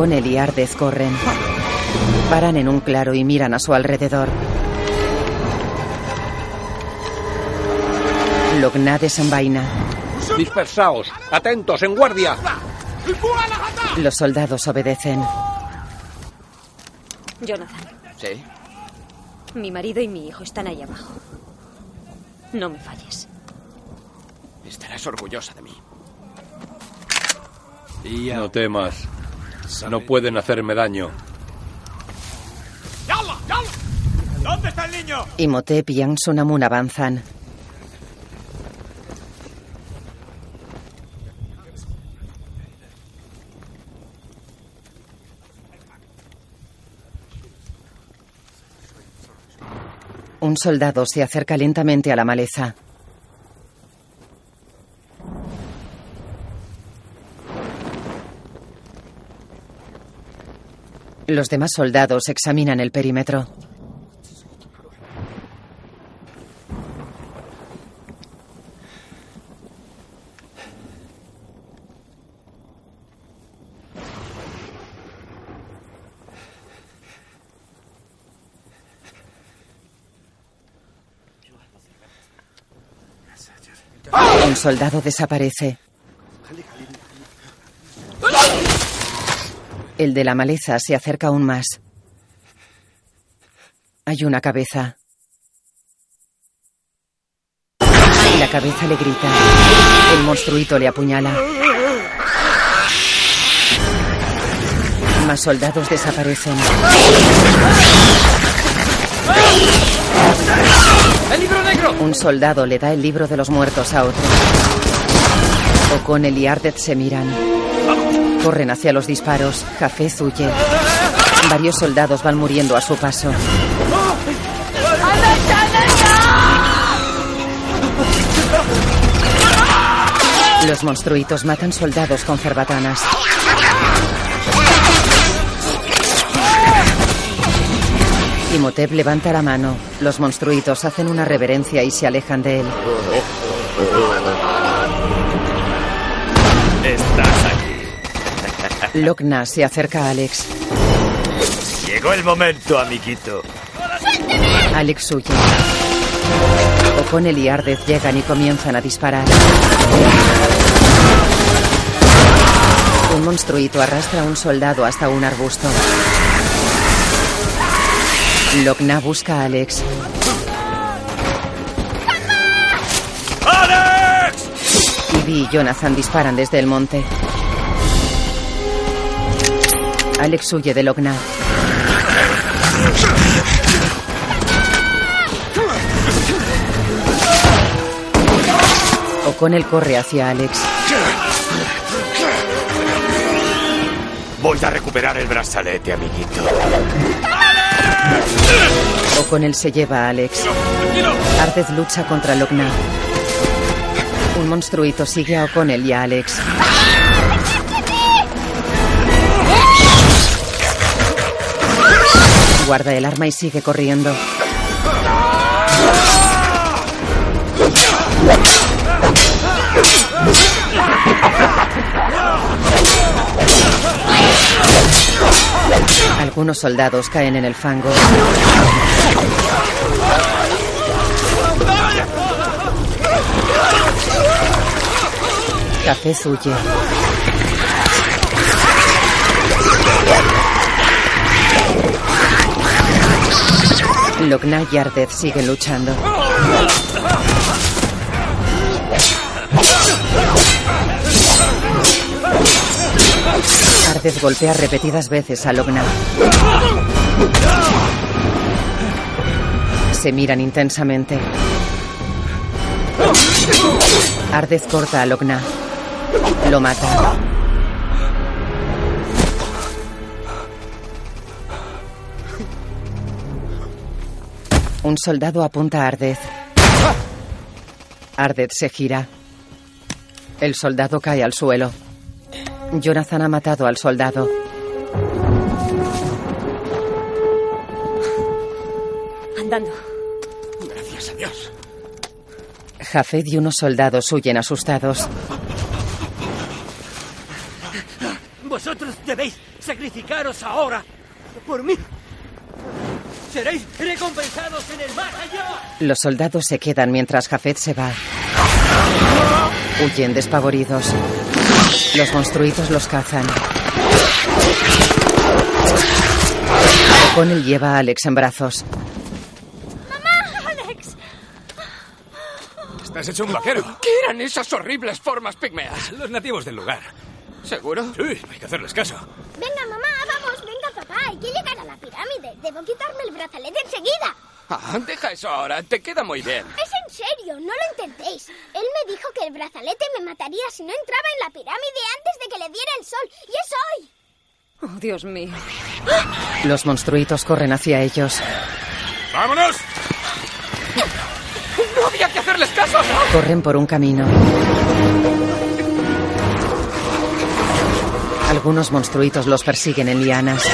O'Connell y Ardez corren. Paran en un claro y miran a su alrededor. Logna desenvaina. Dispersaos. Atentos, en guardia. Los soldados obedecen. Jonathan, Sí. mi marido y mi hijo están ahí abajo. No me falles. Estarás orgullosa de mí. No temas. No pueden hacerme daño. ¿Dónde está el niño? Imhotep y Ansunamun avanzan. Un soldado se acerca lentamente a la maleza. Los demás soldados examinan el perímetro. Un soldado desaparece. El de la maleza se acerca aún más. Hay una cabeza. La cabeza le grita. El monstruito le apuñala. Más soldados desaparecen. ¡El libro negro! Un soldado le da el libro de los muertos a otro. O'Connell y Ardeth se miran. Corren hacia los disparos. Jafez huye. Varios soldados van muriendo a su paso. Los monstruitos matan soldados con cerbatanas. Imhotep levanta la mano. Los monstruitos hacen una reverencia y se alejan de él. Logna se acerca a Alex. Llegó el momento, amiguito. Alex huye. O'Connell y Ardez llegan y comienzan a disparar. Un monstruito arrastra a un soldado hasta un arbusto. Logna busca a Alex. ¡Alex! Ivy y Jonathan disparan desde el monte. Alex huye de Logna. O'Connell corre hacia Alex. Voy a recuperar el brazalete, amiguito. O'Connell se lleva a Alex. Ardez lucha contra Logna. Un monstruito sigue a O'Connell y a Alex. Guarda el arma y sigue corriendo. Algunos soldados caen en el fango. Café huye. Logna y Ardez siguen luchando. Ardez golpea repetidas veces a Logna. Se miran intensamente. Ardez corta a Logna. Lo mata. Un soldado apunta a Ardez. Ardez se gira. El soldado cae al suelo. Jonathan ha matado al soldado. Andando. Gracias a Dios. Jafet y unos soldados huyen asustados. Vosotros debéis sacrificaros ahora por mí. Seréis recompensados en el más allá. Los soldados se quedan mientras Jafet se va. Huyen despavoridos. Los monstruitos los cazan. O'Connell lleva a Alex en brazos. ¡Alex! Estás hecho un vaquero. ¿Qué eran esas horribles formas pigmeas? Los nativos del lugar. ¿Seguro? Sí, hay que hacerles caso. Venga, mamá, vamos, venga, papá. Hay que llegar a la pirámide. Debo quitarme el brazalete enseguida. Ah, deja eso ahora, te queda muy bien. Es en serio, no lo entendéis. Él me dijo que el brazalete me mataría si no entraba en la pirámide antes de que le diera el sol. Y es hoy. Oh, Dios mío. Los monstruitos corren hacia ellos. ¡Vámonos! ¡No había que hacerles caso! Corren por un camino. Algunos monstruitos los persiguen en lianas.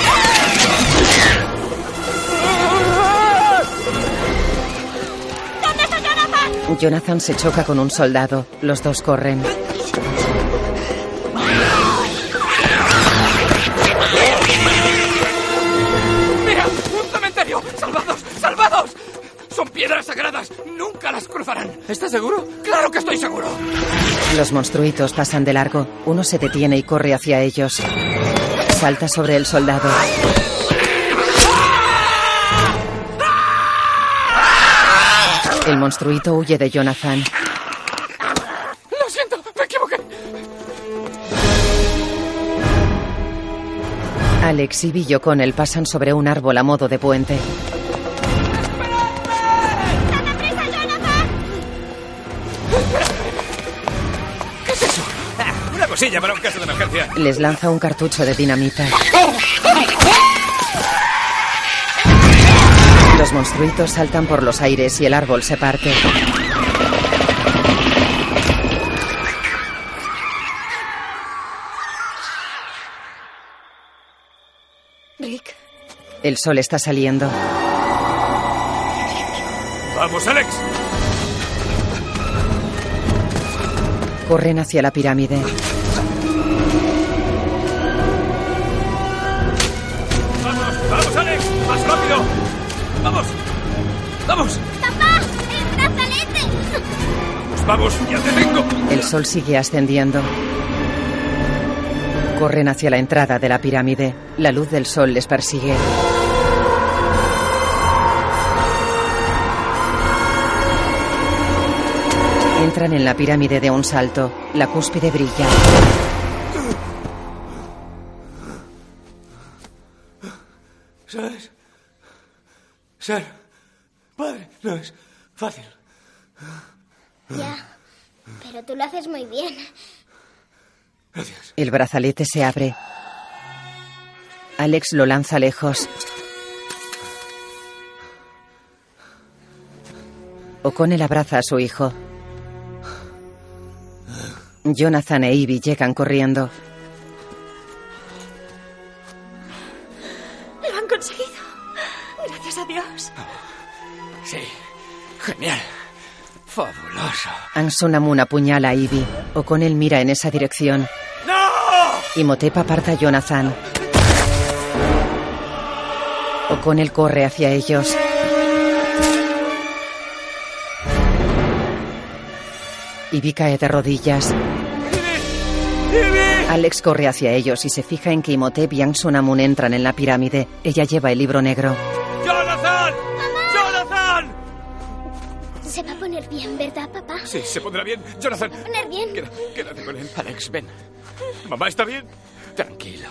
¿Dónde está Jonathan? Jonathan se choca con un soldado. Los dos corren. ¡Mira! ¡Un cementerio! ¡Salvados! ¡Salvados! Son piedras sagradas. Nunca las cruzarán. ¿Estás seguro? ¡Claro que estoy seguro! Los monstruitos pasan de largo. Uno se detiene y corre hacia ellos. Salta sobre el soldado. El monstruito huye de Jonathan. Lo siento, me equivoqué. Alex y Bill con él pasan sobre un árbol a modo de puente. Una cosilla para un caso de emergencia. Les lanza un cartucho de dinamita. Los monstruitos saltan por los aires y el árbol se parte. Rick, El sol está saliendo. ¡Vamos, Alex! Corren hacia la pirámide. Vamos, ya te tengo. El sol sigue ascendiendo. Corren hacia la entrada de la pirámide. La luz del sol les persigue. Entran en la pirámide de un salto. La cúspide brilla. ¿Sabes? Ser padre no es fácil. Ya, pero tú lo haces muy bien. Gracias. El brazalete se abre. Alex lo lanza lejos. O'Connell abraza a su hijo. Jonathan e Ivy llegan corriendo. Lo han conseguido. Gracias a Dios. Sí, genial. Fabuloso. Ansunamun apuñala a Ivy. O'Connell mira en esa dirección. ¡No! Imhotep aparta a Jonathan. O'Connell corre hacia ellos. Ivy cae de rodillas. Alex corre hacia ellos y se fija en que Imhotep y Ansunamun entran en la pirámide. Ella lleva el libro negro. ¡Jonathan! Poner bien, ¿verdad, papá? Sí, se pondrá bien. Jonathan, Se va a poner bien. queda- quédate con él. Alex, ven. ¿Mamá está bien? Tranquilo.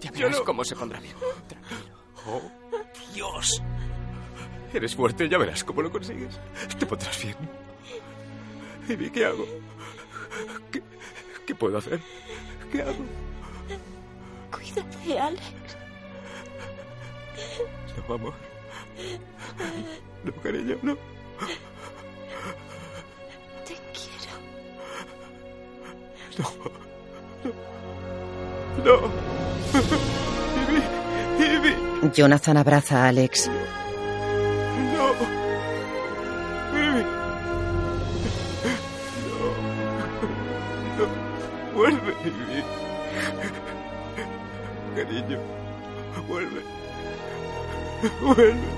Ya Yo verás no- cómo se pondrá bien. Oh, Dios. Eres fuerte, ya verás cómo lo consigues. Te pondrás bien. Ivy, ¿qué hago? ¿Qué, qué puedo hacer? ¿Qué hago? Cuídate, Alex. No, amor. No, cariño, no. No. No. Ivy. Ivy. Jonathan abraza a Alex. No. Ivy. No. No. Vuelve, Ivy. Cariño. Vuelve. Vuelve.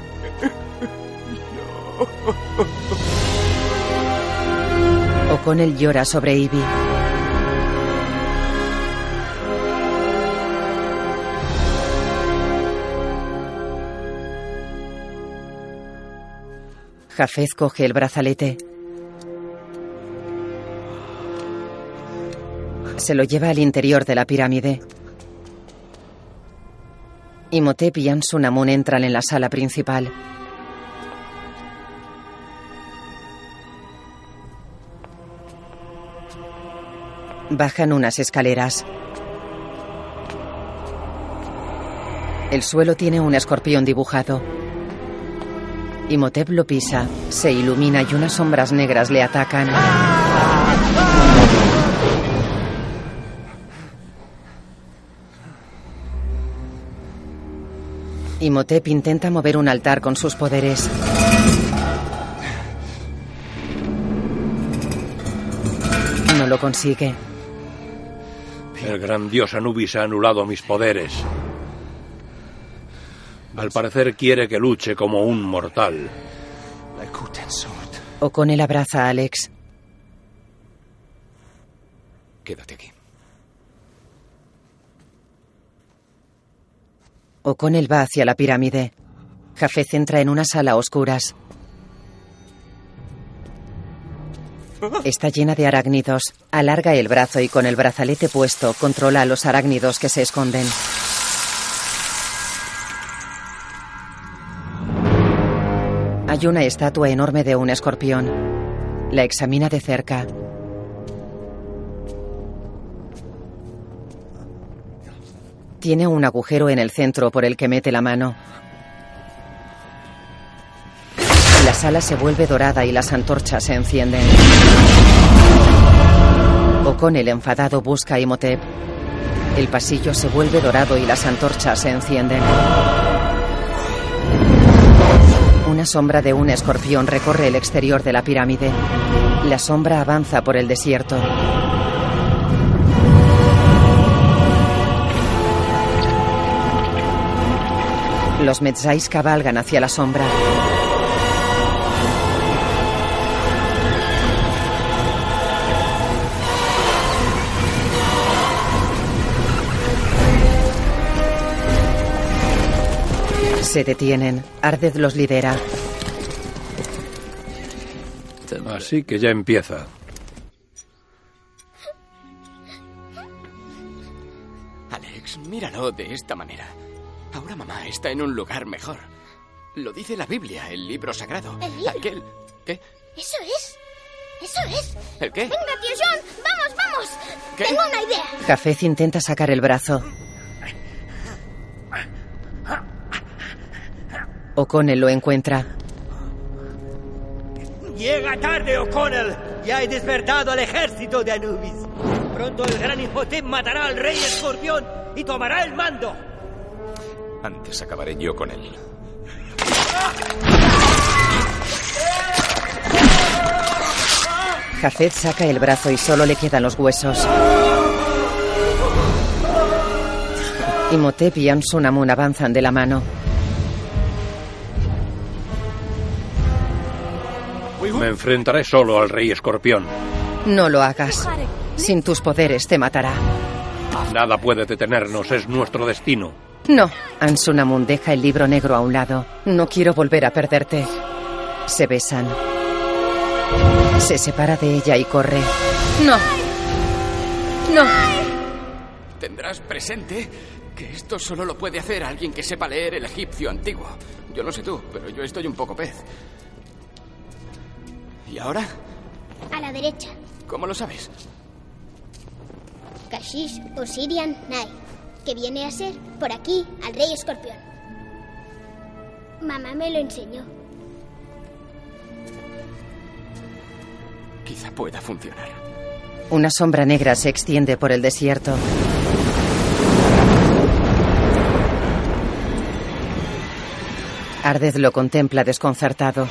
No. O'Connell llora sobre Ivy. Jafez coge el brazalete. Se lo lleva al interior de la pirámide. Imhotep y Ansunamun entran en la sala principal. Bajan unas escaleras. El suelo tiene un escorpión dibujado. Imhotep lo pisa, se ilumina y unas sombras negras le atacan. Imhotep intenta mover un altar con sus poderes. No lo consigue. El gran dios Anubis ha anulado mis poderes. Al parecer quiere que luche como un mortal. O'Connell abraza a Alex. Quédate aquí. O'Connell va hacia la pirámide. Jafet entra en una sala a oscuras. Está llena de arácnidos. Alarga el brazo y con el brazalete puesto controla a los arácnidos que se esconden. Hay una estatua enorme de un escorpión. La examina de cerca. Tiene un agujero en el centro por el que mete la mano. La sala se vuelve dorada y las antorchas se encienden. O'Connell enfadado busca a Imhotep. El pasillo se vuelve dorado y las antorchas se encienden. Una sombra de un escorpión recorre el exterior de la pirámide. La sombra avanza por el desierto. Los Metzais cabalgan hacia la sombra. Se detienen. Ardez los lidera. Así que ya empieza. Alex, míralo de esta manera. Ahora mamá está en un lugar mejor. Lo dice la Biblia, el libro sagrado. ¿El libro? Aquel. ¿Qué? Eso es. Eso es. ¿El qué? Venga, tío John. Vamos, vamos. ¿Qué? Tengo una idea. Jafet intenta sacar el brazo. O'Connell lo encuentra. Llega tarde, O'Connell. Ya he despertado al ejército de Anubis. Pronto el gran Imhotep matará al rey escorpión y tomará el mando. Antes acabaré yo con él. Jafet saca el brazo y solo le quedan los huesos. Imhotep y Ansunamun avanzan de la mano. Me enfrentaré solo al rey escorpión. No lo hagas. Sin tus poderes te matará. Nada puede detenernos, es nuestro destino. No. Ansunamun deja el libro negro a un lado. No quiero volver a perderte. Se besan. Se separa de ella y corre. No. No. Tendrás presente que esto solo lo puede hacer alguien que sepa leer el egipcio antiguo. Yo no sé tú, pero yo estoy un poco pez. ¿Y ahora? A la derecha. ¿Cómo lo sabes? Kashish Osirian Nai, que viene a ser, por aquí, al rey escorpión. Mamá me lo enseñó. Quizá pueda funcionar. Una sombra negra se extiende por el desierto. Ardez lo contempla desconcertado.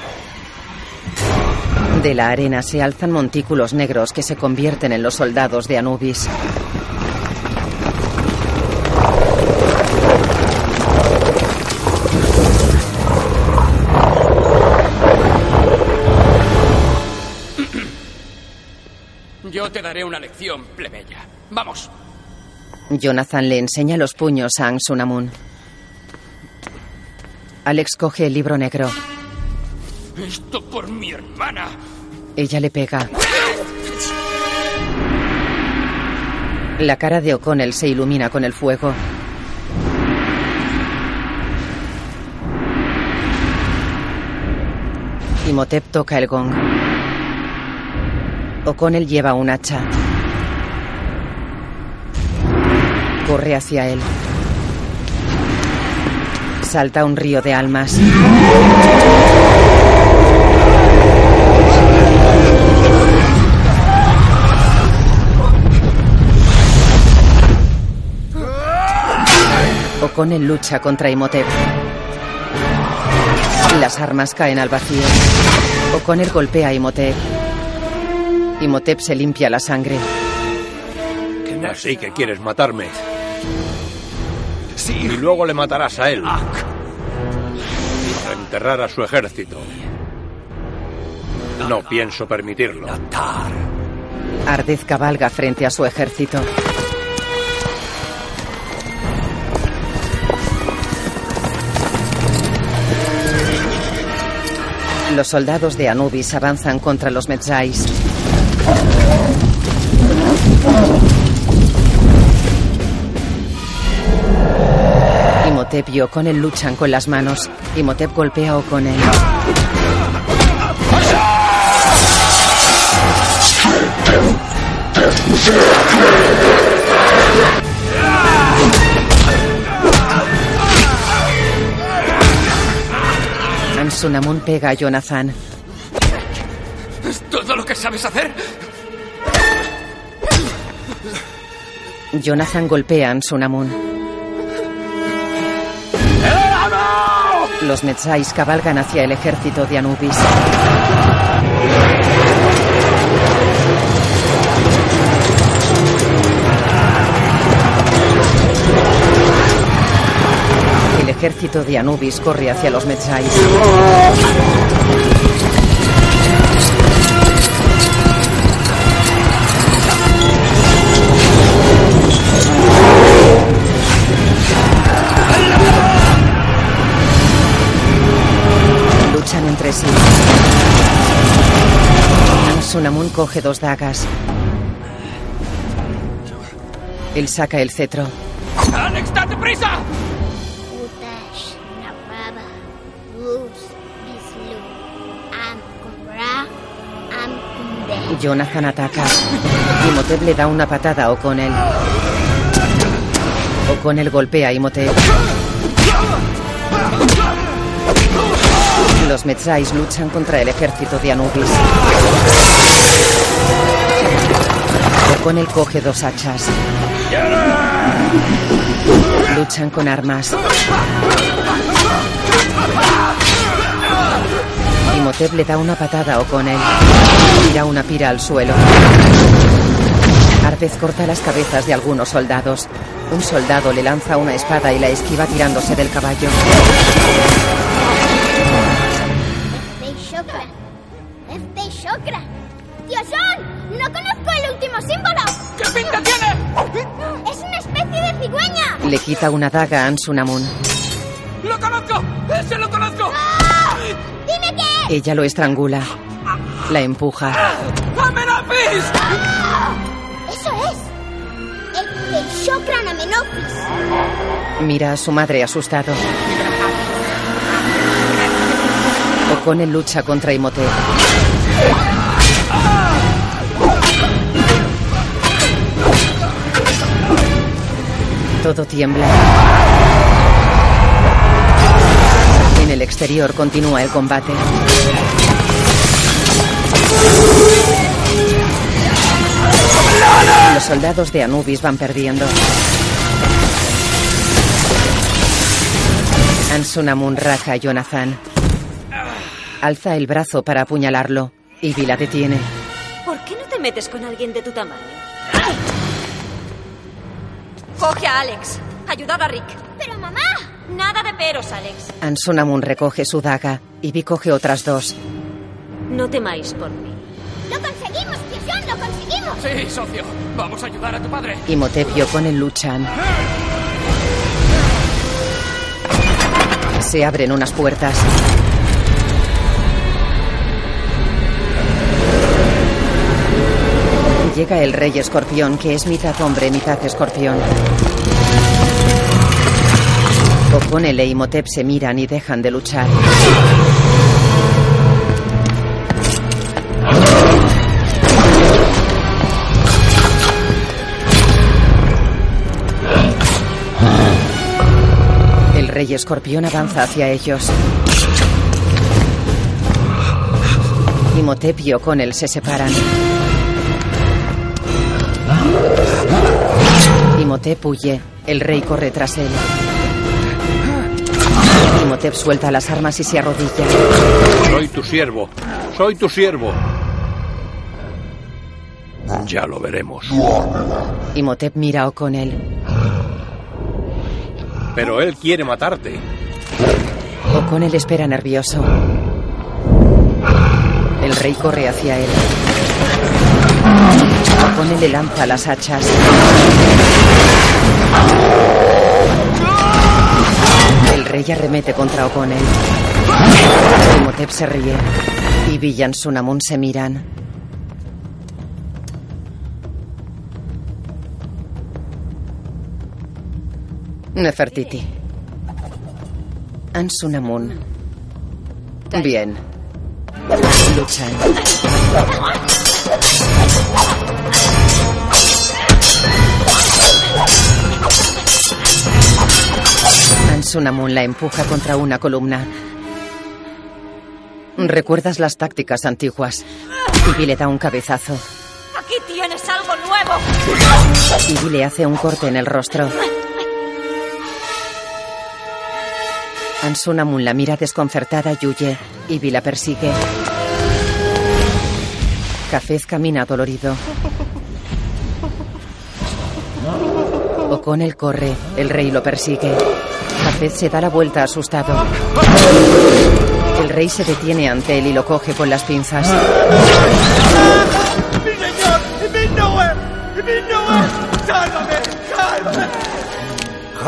De la arena se alzan montículos negros que se convierten en los soldados de Anubis. Yo te daré una lección, plebeya. Vamos. Jonathan le enseña los puños a Ansunamun. Alex coge el libro negro. Esto por mi hermana. Ella le pega. La cara de O'Connell se ilumina con el fuego. Imhotep toca el gong. O'Connell lleva un hacha. Corre hacia él. Salta un río de almas. O'Connell lucha contra Imhotep. Las armas caen al vacío. O'Connell golpea a Imhotep. Imhotep se limpia la sangre. Así que quieres matarme. Y luego le matarás a él. Para enterrar a su ejército. No pienso permitirlo. Ardez cabalga frente a su ejército. Los soldados de Anubis avanzan contra los Metzais. Imhotep y O'Connell luchan con las manos. Imhotep golpea a O'Connell. Ansunamun pega a Jonathan. ¿Es todo lo que sabes hacer? Jonathan golpea a Ansunamun. Los Metzais cabalgan hacia el ejército de Anubis. El ejército de Anubis corre hacia los Metzai. Luchan entre sí. Sunamun coge dos dagas. Él saca el cetro. ¡Alex, date prisa! Jonathan ataca. Imhotep le da una patada a O'Connell. O'Connell golpea a Imhotep. Los Metzais luchan contra el ejército de Anubis. O'Connell coge dos hachas. Luchan con armas. Imhotep le da una patada a O'Connell. Tira una pira al suelo. Ardez corta las cabezas de algunos soldados. Un soldado le lanza una espada y la esquiva tirándose del caballo. Este Shokra. Este Shokra. ¡Tío ¡No conozco el último símbolo! ¿Qué pinta tiene? ¡Es una especie de cigüeña! Le quita una daga a Ansunamun. ¡Lo conozco! ¡Ese lo conozco! Ella lo estrangula. La empuja. ¡Amenofis! ¡Ah! ¡Eso es! El, el Shokran Amenofis. Mira a su madre asustado. O'Connell lucha contra Imhotep. Todo tiembla. Exterior continúa el combate. Los soldados de Anubis van perdiendo. Ansunamun raja a Jonathan. Alza el brazo para apuñalarlo. y la detiene. ¿Por qué no te metes con alguien de tu tamaño? Coge a Alex. Ayudad a Rick. Pero mamá. Nada de peros, Alex. Ansunamun recoge su daga. y coge otras dos. No temáis por mí. ¡Lo conseguimos, John! ¡Lo conseguimos! Sí, socio. Vamos a ayudar a tu padre. Y O'Connell luchan. Se abren unas puertas. Llega el rey escorpión, que es mitad hombre, mitad escorpión. O'Connell e Imhotep se miran y dejan de luchar. El rey escorpión avanza hacia ellos. Imhotep y O'Connell se separan. Imhotep huye. El rey corre tras él. Imhotep suelta las armas y se arrodilla. Soy tu siervo. Soy tu siervo. Ya lo veremos. Imhotep mira a O'Connell. Pero él quiere matarte. O'Connell espera nervioso. El rey corre hacia él. O'Connell le lanza las hachas. El rey arremete contra O'Connell. Imhotep se ríe. Y Villan Sunamun se miran. Nefertiti. Ansunamun. Bien. Luchan. Ansunamun la empuja contra una columna. Recuerdas las tácticas antiguas. Ibi le da un cabezazo. Aquí tienes algo nuevo. Ibi le hace un corte en el rostro. Ansunamun la mira desconcertada y huye. Ibi la persigue. Cafez camina dolorido. O'Connell corre. El rey lo persigue. Cafez se da la vuelta asustado. El rey se detiene ante él y lo coge con las pinzas.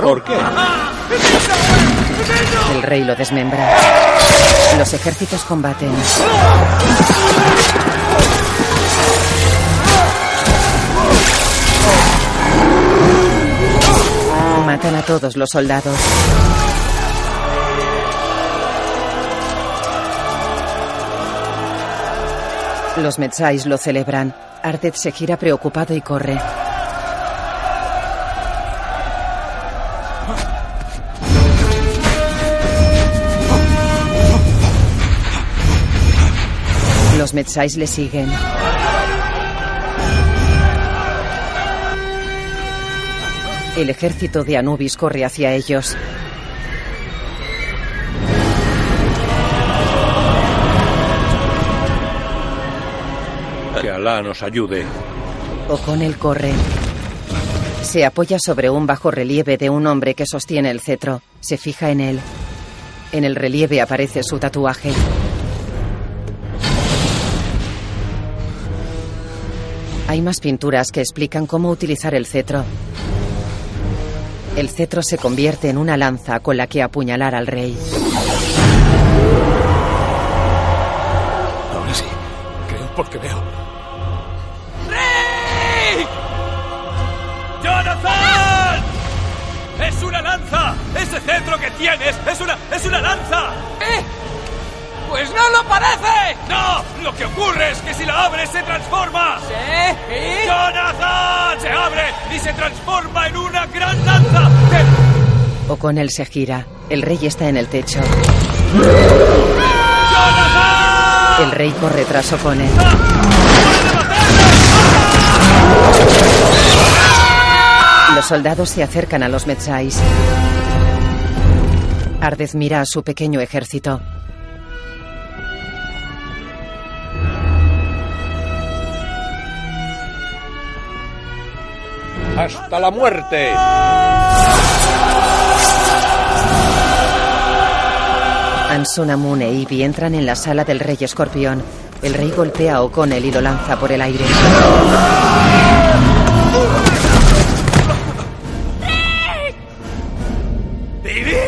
¿Por qué? El rey lo desmembra. Los ejércitos combaten. Levantan a todos los soldados. Los Metzais lo celebran. Ardeth se gira preocupado y corre. Los Metzais le siguen. El ejército de Anubis corre hacia ellos. Que Alá nos ayude. O'Connell corre. Se apoya sobre un bajo relieve de un hombre que sostiene el cetro. Se fija en él. En el relieve aparece su tatuaje. Hay más pinturas que explican cómo utilizar el cetro. El cetro se convierte en una lanza con la que apuñalar al rey. Ahora sí. Creo porque veo. ¡Rey! ¡Jonathan! ¡Es una lanza! ¡Ese cetro que tienes es una, es una lanza! ¿Eh? ¡Pues no lo parece! ¡No! Lo que ocurre es que si la abres se transforma. ¿Sí? ¿Y? ¡Jonathan! Se abre y se transforma en una gran lanza. O'Connell se gira. El rey está en el techo. El rey corre tras O'Connell. Los soldados se acercan a los Metzais. Ardez mira a su pequeño ejército. ¡Hasta la muerte! Anson, Amun e Ivy entran en la sala del rey escorpión. El rey golpea a O'Connell y lo lanza por el aire.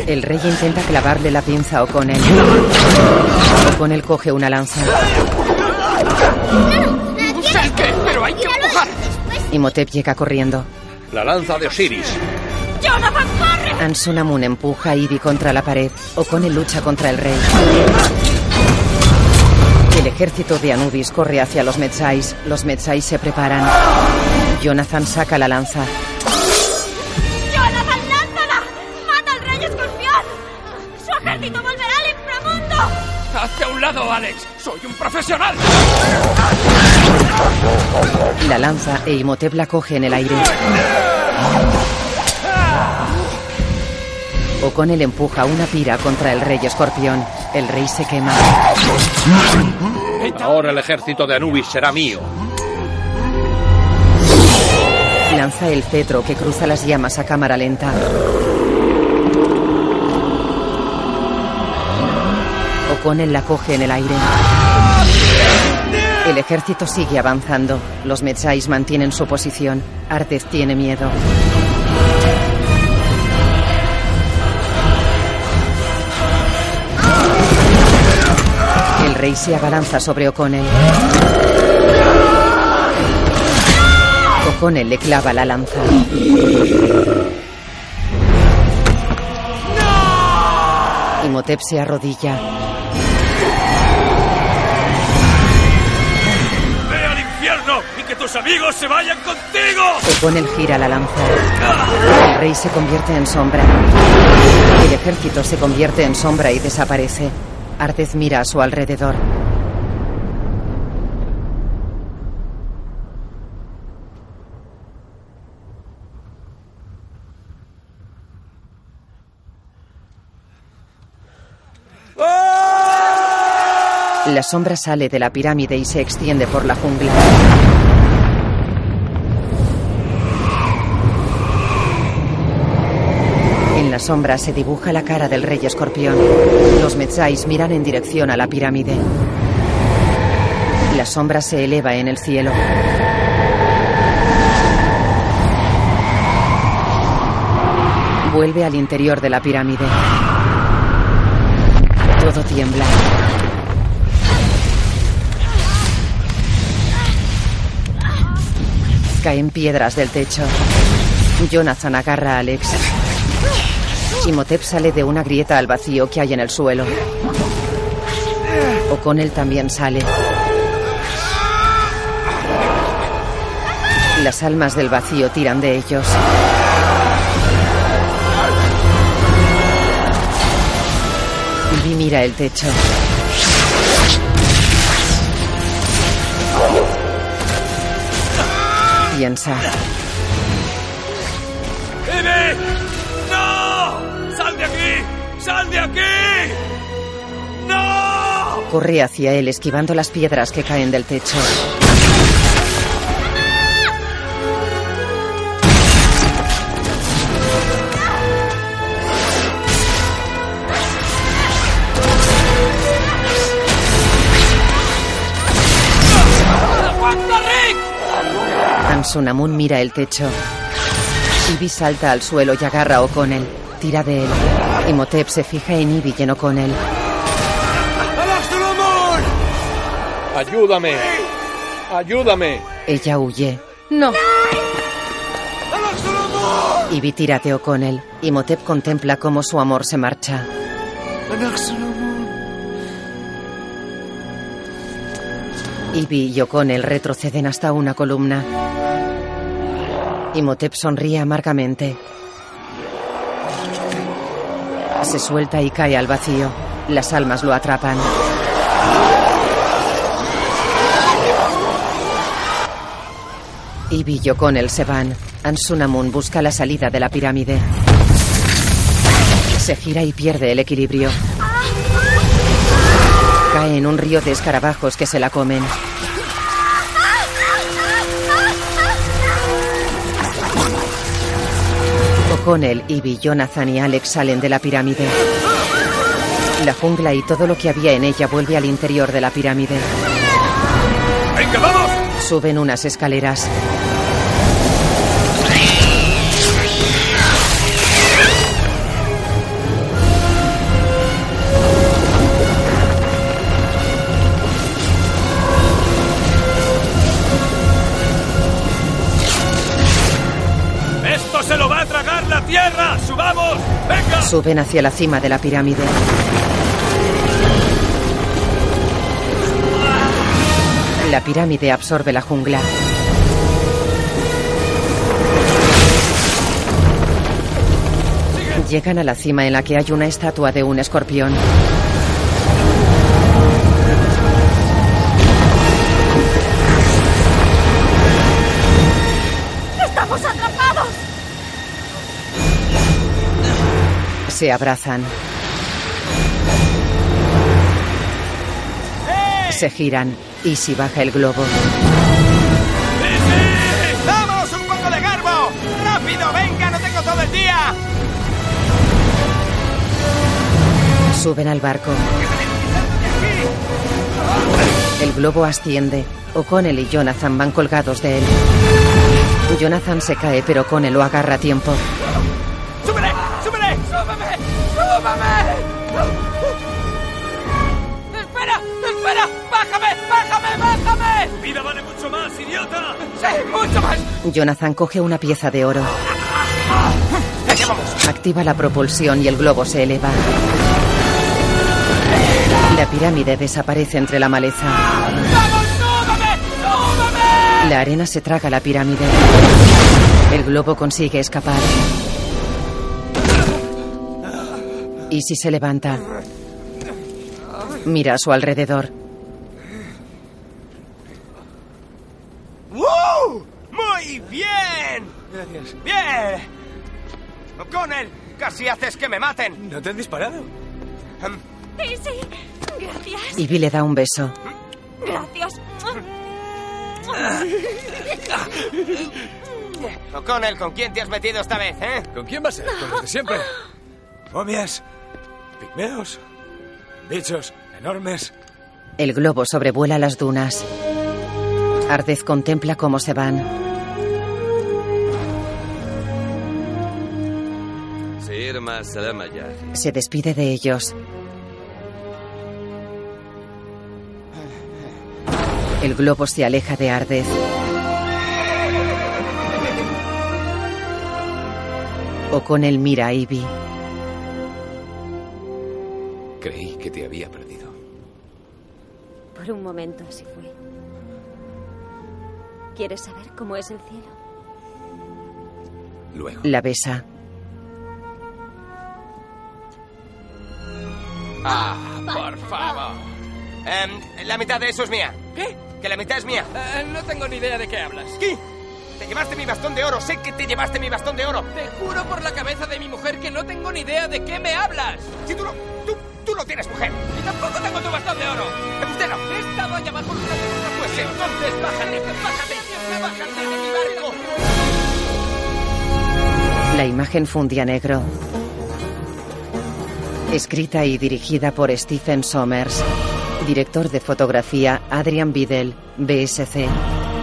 El rey intenta clavarle la pinza a O'Connell. O'Connell coge una lanza. Imhotep llega corriendo. La lanza de Osiris. ¡Jonathan, corre! Anson Amun empuja a Ivy contra la pared. O'Connell lucha contra el rey. El ejército de Anubis corre hacia los Metzais. Los Metzais se preparan. Jonathan saca la lanza. ¡Jonathan, lánzala! ¡Mata al rey escorpión! ¡Su ejército volverá al inframundo! ¡Hazte a un lado, Alex! ¡Soy un profesional! La lanza e Imhotep la coge en el aire. O'Connell empuja una pira contra el rey escorpión. El rey se quema. Ahora el ejército de Anubis será mío. Lanza el cetro que cruza las llamas a cámara lenta. O'Connell la coge en el aire. El ejército sigue avanzando. Los Metzais mantienen su posición. Ardez tiene miedo. El rey se abalanza sobre O'Connell. O'Connell le clava la lanza. Imhotep se arrodilla. Tus amigos se vayan contigo! O'Connell gira la lanza. El rey se convierte en sombra. El ejército se convierte en sombra y desaparece. Ardez mira a su alrededor. La sombra sale de la pirámide y se extiende por la jungla. Sombra se dibuja la cara del rey escorpión. Los Metzais miran en dirección a la pirámide. La sombra se eleva en el cielo. Vuelve al interior de la pirámide. Todo tiembla. Caen piedras del techo. Jonathan agarra a Alex. Imhotep sale de una grieta al vacío que hay en el suelo. O'Connell también sale. Las almas del vacío tiran de ellos. Vi mira el techo. Piensa. Corre hacia él esquivando las piedras que caen del techo. Ansunamun mira el techo. Ivy salta al suelo y agarra a O'Connell. Tira de él. Imhotep se fija en Ivy y en O'Connell. ¡Ayúdame! ¡Ayúdame! Ella huye. No. Ivy tira de O'Connell. Imhotep contempla cómo su amor se marcha. Ivy y O'Connell retroceden hasta una columna. Imhotep sonríe amargamente. Se suelta y cae al vacío. Las almas lo atrapan. Ivy y O'Connell se van. Ansunamun busca la salida de la pirámide. Se gira y pierde el equilibrio. Cae en un río de escarabajos que se la comen. O'Connell, Ivy, Jonathan y Alex salen de la pirámide. La jungla y todo lo que había en ella vuelve al interior de la pirámide. ¡Venga, vamos! Suben unas escaleras. Suben hacia la cima de la pirámide. La pirámide absorbe la jungla. Llegan a la cima en la que hay una estatua de un escorpión. Se abrazan. Se giran. Y si baja el globo. ¡Vamos! ¡Un poco de garbo! ¡Rápido! ¡Venga! ¡No tengo todo el día! Suben al barco. El globo asciende. O'Connell y Jonathan van colgados de él. Jonathan se cae, pero O'Connell lo agarra a tiempo. Jonathan coge una pieza de oro. Activa la propulsión y el globo se eleva. La pirámide desaparece entre la maleza. La arena se traga la pirámide. El globo consigue escapar. Y si se levanta. Mira a su alrededor. Casi haces que me maten. ¿No te han disparado? Sí, sí. Gracias. Ivy le da un beso. Gracias. O'Connell, ¿con quién te has metido esta vez, eh? ¿Con quién va a ser? ¿Con los de siempre? Momias, pigmeos, bichos enormes. El globo sobrevuela las dunas. Ardez contempla cómo se van. Se despide de ellos. El globo se aleja de Ardez. O'Connell mira a Ivy. Creí que te había perdido. Por un momento así fue. ¿Quieres saber cómo es el cielo? Luego. La besa. Ah, por favor. Em, la mitad de eso es mía. ¿Qué? Que la mitad es mía. Eh, no tengo ni idea de qué hablas. ¿Qué? Te llevaste mi bastón de oro. Sé que te llevaste mi bastón de oro. Te juro por la cabeza de mi mujer que no tengo ni idea de qué me hablas. Si tú no... Tú, tú lo tienes, mujer. Y tampoco tengo tu bastón de oro. Usted no. He estado allá abajo una Pues entonces bájate, bájate. Bájate de mi barco. La imagen fundía negro. Escrita y dirigida por Stephen Sommers. Director de fotografía Adrian Biddle, BSC.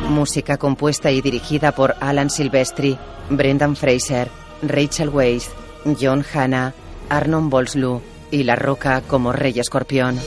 Música compuesta y dirigida por Alan Silvestri, Brendan Fraser, Rachel Weisz, John Hanna, Arnon Bolslu y La Roca como Rey Escorpión.